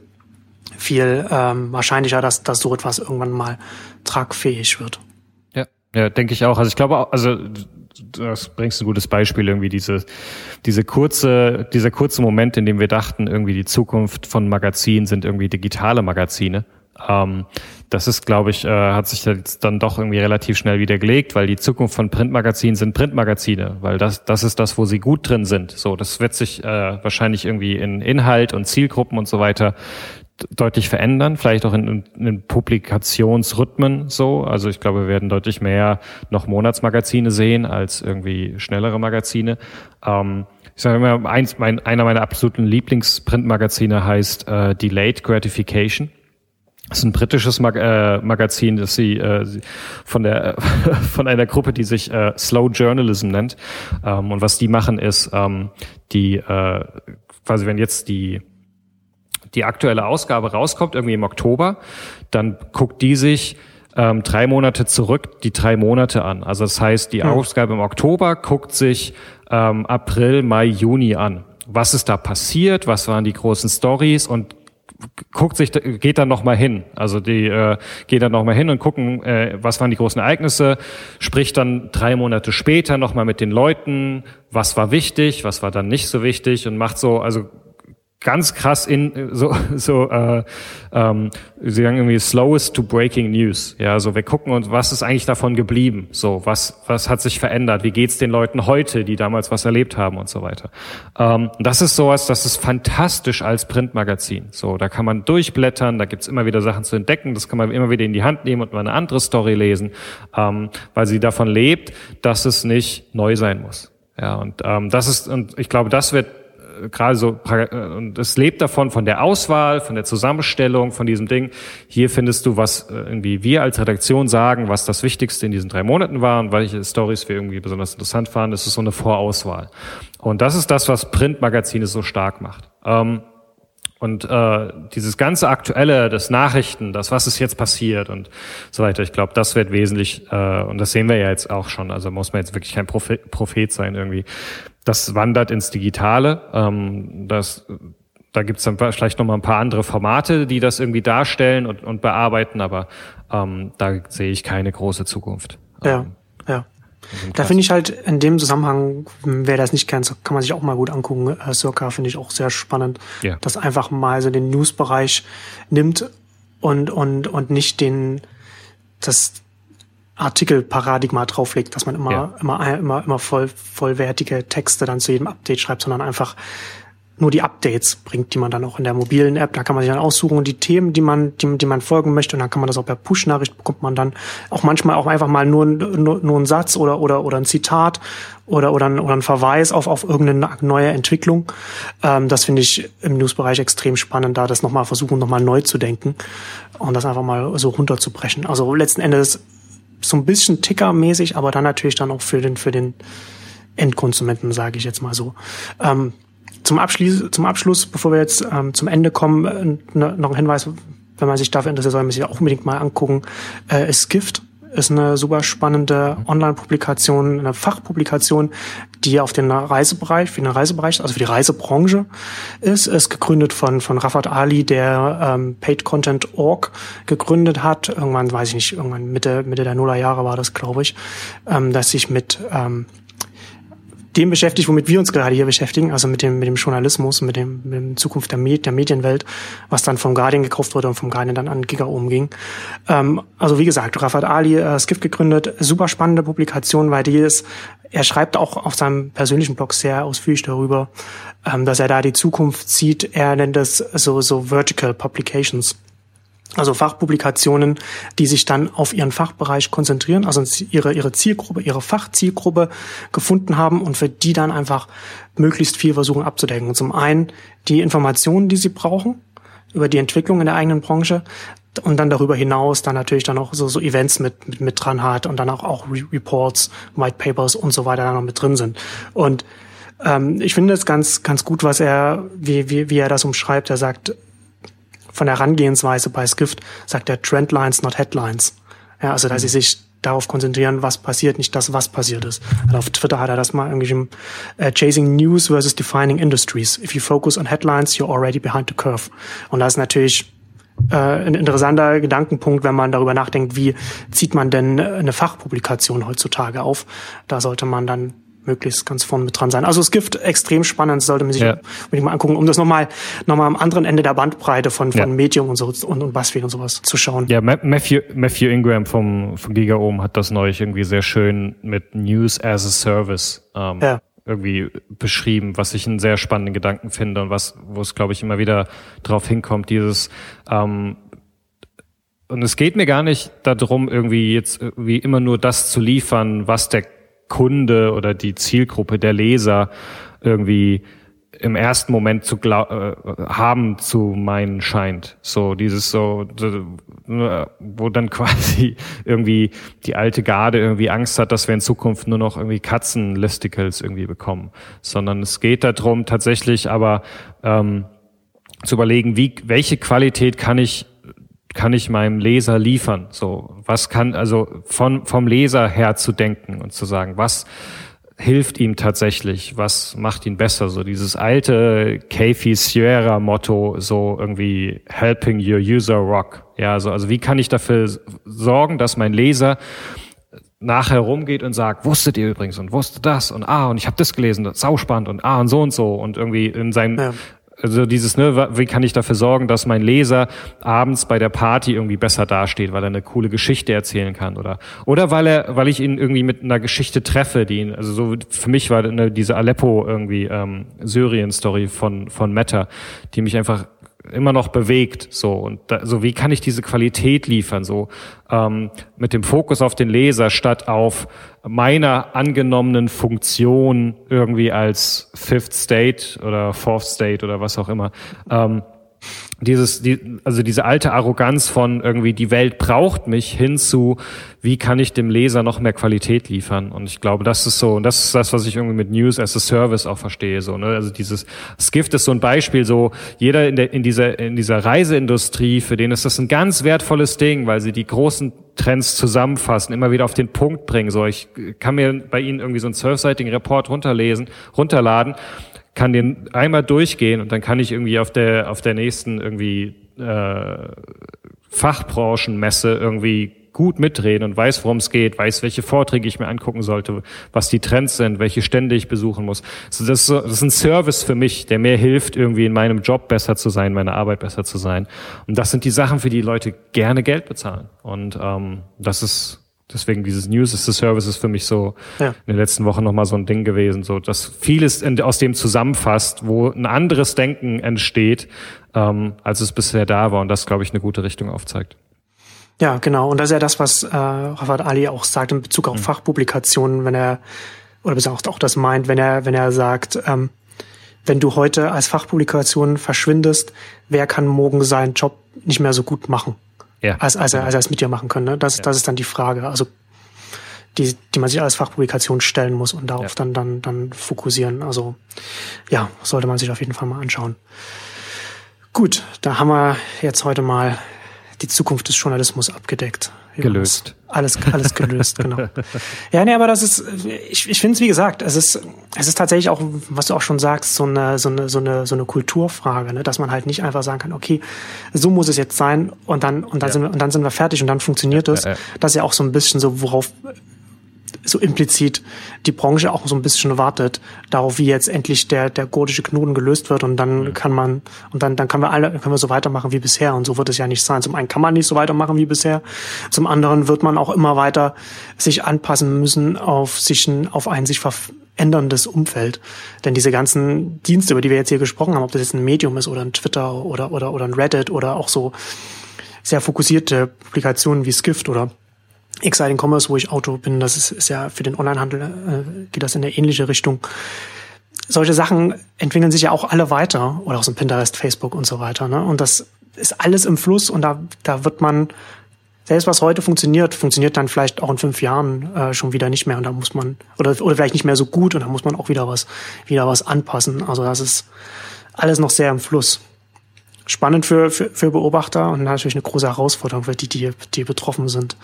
viel ähm, wahrscheinlicher, dass, dass so etwas irgendwann mal tragfähig wird. Ja, ja, denke ich auch. Also ich glaube auch, also das bringst ein gutes Beispiel irgendwie diese diese kurze dieser kurze Moment, in dem wir dachten irgendwie die Zukunft von Magazinen sind irgendwie digitale Magazine ähm, das ist, glaube ich, äh, hat sich jetzt dann doch irgendwie relativ schnell wieder weil die Zukunft von Printmagazinen sind Printmagazine, weil das, das ist das, wo sie gut drin sind. So, das wird sich äh, wahrscheinlich irgendwie in Inhalt und Zielgruppen und so weiter deutlich verändern, vielleicht auch in, in Publikationsrhythmen so. Also ich glaube, wir werden deutlich mehr noch Monatsmagazine sehen als irgendwie schnellere Magazine. Ähm, ich sage immer, eins, mein, einer meiner absoluten Lieblingsprintmagazine heißt äh, Delayed Gratification. Das ist ein britisches Mag äh, Magazin, das sie äh, von der von einer Gruppe, die sich äh, Slow Journalism nennt. Ähm, und was die machen ist, ähm, die äh, quasi wenn jetzt die die aktuelle Ausgabe rauskommt, irgendwie im Oktober, dann guckt die sich ähm, drei Monate zurück die drei Monate an. Also das heißt, die ja. Ausgabe im Oktober guckt sich ähm, April, Mai, Juni an. Was ist da passiert? Was waren die großen Stories? Und guckt sich, geht dann noch mal hin. Also die äh, geht dann noch mal hin und gucken, äh, was waren die großen Ereignisse, spricht dann drei Monate später noch mal mit den Leuten, was war wichtig, was war dann nicht so wichtig und macht so, also ganz krass in so so äh, ähm, sie sagen irgendwie slowest to breaking news. Ja so wir gucken uns was ist eigentlich davon geblieben? So was was hat sich verändert? Wie geht's den Leuten heute die damals was erlebt haben und so weiter? Ähm, das ist sowas das ist fantastisch als Printmagazin. So da kann man durchblättern da gibt's immer wieder Sachen zu entdecken das kann man immer wieder in die Hand nehmen und mal eine andere Story lesen ähm, weil sie davon lebt dass es nicht neu sein muss. Ja und ähm, das ist und ich glaube das wird gerade so, und es lebt davon, von der Auswahl, von der Zusammenstellung, von diesem Ding. Hier findest du, was äh, irgendwie wir als Redaktion sagen, was das Wichtigste in diesen drei Monaten war und welche Stories wir irgendwie besonders interessant fanden. Das ist so eine Vorauswahl. Und das ist das, was Printmagazine so stark macht. Ähm, und äh, dieses ganze Aktuelle, das Nachrichten, das, was ist jetzt passiert und so weiter, ich glaube, das wird wesentlich, äh, und das sehen wir ja jetzt auch schon, also muss man jetzt wirklich kein Prophet, Prophet sein irgendwie. Das wandert ins Digitale. Ähm, das, da gibt's dann vielleicht noch mal ein paar andere Formate, die das irgendwie darstellen und, und bearbeiten, aber ähm, da sehe ich keine große Zukunft. Ja, ähm, ja. Da finde ich halt in dem Zusammenhang, wer das nicht kennt, kann man sich auch mal gut angucken. Äh, Circa finde ich auch sehr spannend, ja. dass einfach mal so den News-Bereich nimmt und, und, und nicht den, das Artikelparadigma drauflegt, dass man immer, ja. immer, immer, immer voll, vollwertige Texte dann zu jedem Update schreibt, sondern einfach nur die Updates bringt, die man dann auch in der mobilen App, da kann man sich dann aussuchen und die Themen, die man, die, die man folgen möchte, und dann kann man das auch per Push-Nachricht bekommt man dann auch manchmal auch einfach mal nur, nur, nur ein Satz oder, oder, oder ein Zitat oder, oder, ein, oder ein Verweis auf, auf irgendeine neue Entwicklung. Ähm, das finde ich im Newsbereich extrem spannend, da das nochmal versuchen, nochmal neu zu denken und das einfach mal so runterzubrechen. Also letzten Endes so ein bisschen Ticker-mäßig, aber dann natürlich dann auch für den, für den Endkonsumenten, sage ich jetzt mal so. Ähm, zum, Abschluss, zum Abschluss, bevor wir jetzt ähm, zum Ende kommen, äh, noch ein Hinweis, wenn man sich dafür interessiert, soll man sich auch unbedingt mal angucken. Äh, ist Gift ist eine super spannende Online-Publikation, eine Fachpublikation, die auf den Reisebereich, für den Reisebereich, also für die Reisebranche ist. Ist gegründet von, von Rafat Ali, der ähm, Paid Content Org gegründet hat. Irgendwann, weiß ich nicht, irgendwann Mitte, Mitte der Nullerjahre war das, glaube ich, ähm, dass sich mit ähm, dem beschäftigt, womit wir uns gerade hier beschäftigen, also mit dem, mit dem Journalismus, mit dem, mit dem Zukunft der, Med der Medienwelt, was dann vom Guardian gekauft wurde und vom Guardian dann an Giga umging. Ähm, also wie gesagt, Rafat Ali, äh, Skift gegründet, super spannende Publikation, weil die ist, er schreibt auch auf seinem persönlichen Blog sehr ausführlich darüber, ähm, dass er da die Zukunft sieht. Er nennt das so, so Vertical Publications. Also Fachpublikationen, die sich dann auf ihren Fachbereich konzentrieren, also ihre, ihre Zielgruppe, ihre Fachzielgruppe gefunden haben und für die dann einfach möglichst viel versuchen abzudecken. Zum einen die Informationen, die sie brauchen über die Entwicklung in der eigenen Branche und dann darüber hinaus dann natürlich dann auch so, so Events mit, mit, mit dran hat und dann auch, auch Reports, White Papers und so weiter dann noch mit drin sind. Und ähm, ich finde es ganz, ganz gut, was er, wie, wie, wie er das umschreibt. Er sagt, von der Herangehensweise bei Skift sagt er Trendlines, not Headlines. Ja, also, dass sie sich darauf konzentrieren, was passiert, nicht das, was passiert ist. Also auf Twitter hat er das mal irgendwie im äh, Chasing News versus Defining Industries. If you focus on headlines, you're already behind the curve. Und das ist natürlich äh, ein interessanter Gedankenpunkt, wenn man darüber nachdenkt, wie zieht man denn eine Fachpublikation heutzutage auf. Da sollte man dann möglichst ganz vorne mit dran sein. Also es gibt extrem spannend, sollte man sich ja. mal angucken, um das nochmal nochmal am anderen Ende der Bandbreite von, von ja. Medium und so und, und Buzzfeed und sowas zu schauen. Ja, Matthew, Matthew Ingram vom, vom GigaOM hat das neulich irgendwie sehr schön mit News as a Service ähm, ja. irgendwie beschrieben, was ich einen sehr spannenden Gedanken finde und was, wo es, glaube ich, immer wieder drauf hinkommt, dieses ähm, und es geht mir gar nicht darum, irgendwie jetzt irgendwie immer nur das zu liefern, was der Kunde oder die Zielgruppe der Leser irgendwie im ersten Moment zu äh, haben zu meinen scheint. So dieses so, wo dann quasi irgendwie die alte Garde irgendwie Angst hat, dass wir in Zukunft nur noch irgendwie Katzenlisticles irgendwie bekommen. Sondern es geht darum, tatsächlich aber ähm, zu überlegen, wie, welche Qualität kann ich kann ich meinem Leser liefern? So, was kann, also von, vom Leser her zu denken und zu sagen, was hilft ihm tatsächlich? Was macht ihn besser? So dieses alte Kefi Sierra Motto, so irgendwie helping your user rock. Ja, so, also wie kann ich dafür sorgen, dass mein Leser nachher rumgeht und sagt, wusstet ihr übrigens und wusste das und ah und ich habe das gelesen, das ist sauspannend und ah und so und so und irgendwie in seinem ja also dieses, ne, wie kann ich dafür sorgen, dass mein Leser abends bei der Party irgendwie besser dasteht, weil er eine coole Geschichte erzählen kann oder oder weil er, weil ich ihn irgendwie mit einer Geschichte treffe, die ihn, also so für mich war ne, diese Aleppo irgendwie ähm, Syrien-Story von von Meta, die mich einfach immer noch bewegt. So und da, so wie kann ich diese Qualität liefern? So ähm, mit dem Fokus auf den Leser statt auf meiner angenommenen Funktion irgendwie als Fifth State oder Fourth State oder was auch immer. Ähm, dieses, die, also diese alte Arroganz von irgendwie die Welt braucht mich hin zu, wie kann ich dem Leser noch mehr Qualität liefern? Und ich glaube, das ist so, und das ist das, was ich irgendwie mit News as a Service auch verstehe, so, ne? Also dieses Skift ist so ein Beispiel, so, jeder in der, in dieser, in dieser Reiseindustrie, für den ist das ein ganz wertvolles Ding, weil sie die großen Trends zusammenfassen, immer wieder auf den Punkt bringen, so, ich kann mir bei Ihnen irgendwie so einen zwölfseitigen Report runterlesen, runterladen kann den einmal durchgehen und dann kann ich irgendwie auf der auf der nächsten irgendwie äh, Fachbranchenmesse irgendwie gut mitreden und weiß, worum es geht, weiß, welche Vorträge ich mir angucken sollte, was die Trends sind, welche Stände ich besuchen muss. Also das, ist, das ist ein Service für mich, der mir hilft, irgendwie in meinem Job besser zu sein, meine Arbeit besser zu sein. Und das sind die Sachen, für die Leute gerne Geld bezahlen. Und ähm, das ist Deswegen dieses News is the Service ist für mich so ja. in den letzten Wochen nochmal so ein Ding gewesen, so dass vieles aus dem zusammenfasst, wo ein anderes Denken entsteht, ähm, als es bisher da war und das, glaube ich, eine gute Richtung aufzeigt. Ja, genau. Und das ist ja das, was äh, Ravat Ali auch sagt in Bezug auf mhm. Fachpublikationen, wenn er, oder bis auch, auch das meint, wenn er, wenn er sagt, ähm, wenn du heute als Fachpublikation verschwindest, wer kann morgen seinen Job nicht mehr so gut machen? Ja. als, als, er, als er es mit dir machen können. Ne? Das, ja. das ist dann die Frage, also die, die man sich als Fachpublikation stellen muss und darauf ja. dann, dann, dann fokussieren. Also ja, sollte man sich auf jeden Fall mal anschauen. Gut, da haben wir jetzt heute mal die Zukunft des Journalismus abgedeckt. Gelöst. Alles, alles gelöst, genau. Ja, nee, aber das ist, ich, ich finde es, wie gesagt, es ist, es ist tatsächlich auch, was du auch schon sagst, so eine, so eine, so eine, so eine Kulturfrage, ne? dass man halt nicht einfach sagen kann, okay, so muss es jetzt sein und dann, und dann ja. sind wir, und dann sind wir fertig und dann funktioniert es. Ja, ja. Das ist ja auch so ein bisschen so, worauf so implizit die Branche auch so ein bisschen wartet darauf, wie jetzt endlich der der gordische Knoten gelöst wird und dann mhm. kann man und dann dann können wir alle können wir so weitermachen wie bisher und so wird es ja nicht sein. Zum einen kann man nicht so weitermachen wie bisher, zum anderen wird man auch immer weiter sich anpassen müssen auf sich auf ein sich veränderndes Umfeld, denn diese ganzen Dienste, über die wir jetzt hier gesprochen haben, ob das jetzt ein Medium ist oder ein Twitter oder oder oder ein Reddit oder auch so sehr fokussierte Publikationen wie Skift oder Exciting Commerce, wo ich Auto bin, das ist, ist ja für den Onlinehandel, äh, geht das in eine ähnliche Richtung. Solche Sachen entwickeln sich ja auch alle weiter, oder auch so Pinterest, Facebook und so weiter. Ne? Und das ist alles im Fluss und da, da wird man, selbst was heute funktioniert, funktioniert dann vielleicht auch in fünf Jahren äh, schon wieder nicht mehr und da muss man, oder, oder vielleicht nicht mehr so gut und da muss man auch wieder was, wieder was anpassen. Also das ist alles noch sehr im Fluss. Spannend für, für, für Beobachter und natürlich eine große Herausforderung für die, die, die betroffen sind.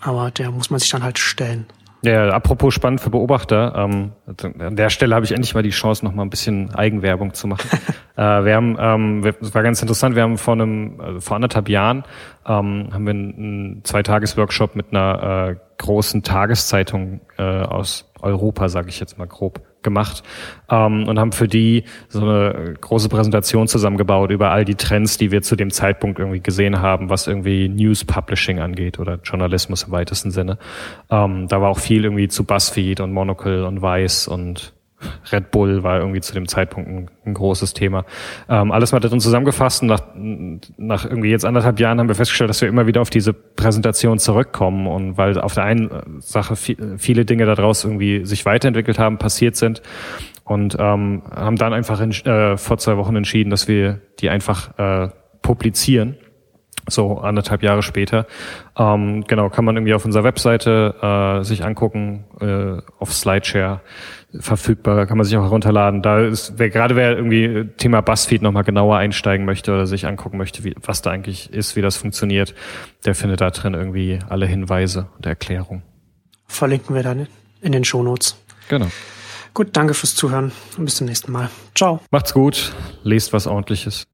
Aber der muss man sich dann halt stellen. Ja, apropos spannend für Beobachter, ähm, an der Stelle habe ich endlich mal die Chance, noch mal ein bisschen Eigenwerbung zu machen. äh, wir haben, ähm, es war ganz interessant, wir haben vor einem, also vor anderthalb Jahren ähm, haben wir einen, einen Zweitages-Workshop mit einer äh, großen Tageszeitung äh, aus Europa, sage ich jetzt mal grob, gemacht ähm, und haben für die so eine große Präsentation zusammengebaut über all die Trends, die wir zu dem Zeitpunkt irgendwie gesehen haben, was irgendwie News Publishing angeht oder Journalismus im weitesten Sinne. Ähm, da war auch viel irgendwie zu BuzzFeed und Monocle und Vice und Red Bull war irgendwie zu dem Zeitpunkt ein, ein großes Thema. Ähm, alles mal darin zusammengefasst und nach, nach irgendwie jetzt anderthalb Jahren haben wir festgestellt, dass wir immer wieder auf diese Präsentation zurückkommen und weil auf der einen Sache viel, viele Dinge daraus irgendwie sich weiterentwickelt haben, passiert sind und ähm, haben dann einfach in, äh, vor zwei Wochen entschieden, dass wir die einfach äh, publizieren so anderthalb Jahre später. Ähm, genau, kann man irgendwie auf unserer Webseite äh, sich angucken, äh, auf Slideshare verfügbar, kann man sich auch herunterladen. Da ist, wer gerade wer irgendwie Thema Buzzfeed nochmal genauer einsteigen möchte oder sich angucken möchte, wie, was da eigentlich ist, wie das funktioniert, der findet da drin irgendwie alle Hinweise und Erklärungen. Verlinken wir dann in den Shownotes. Genau. Gut, danke fürs Zuhören und bis zum nächsten Mal. Ciao. Macht's gut, lest was ordentliches.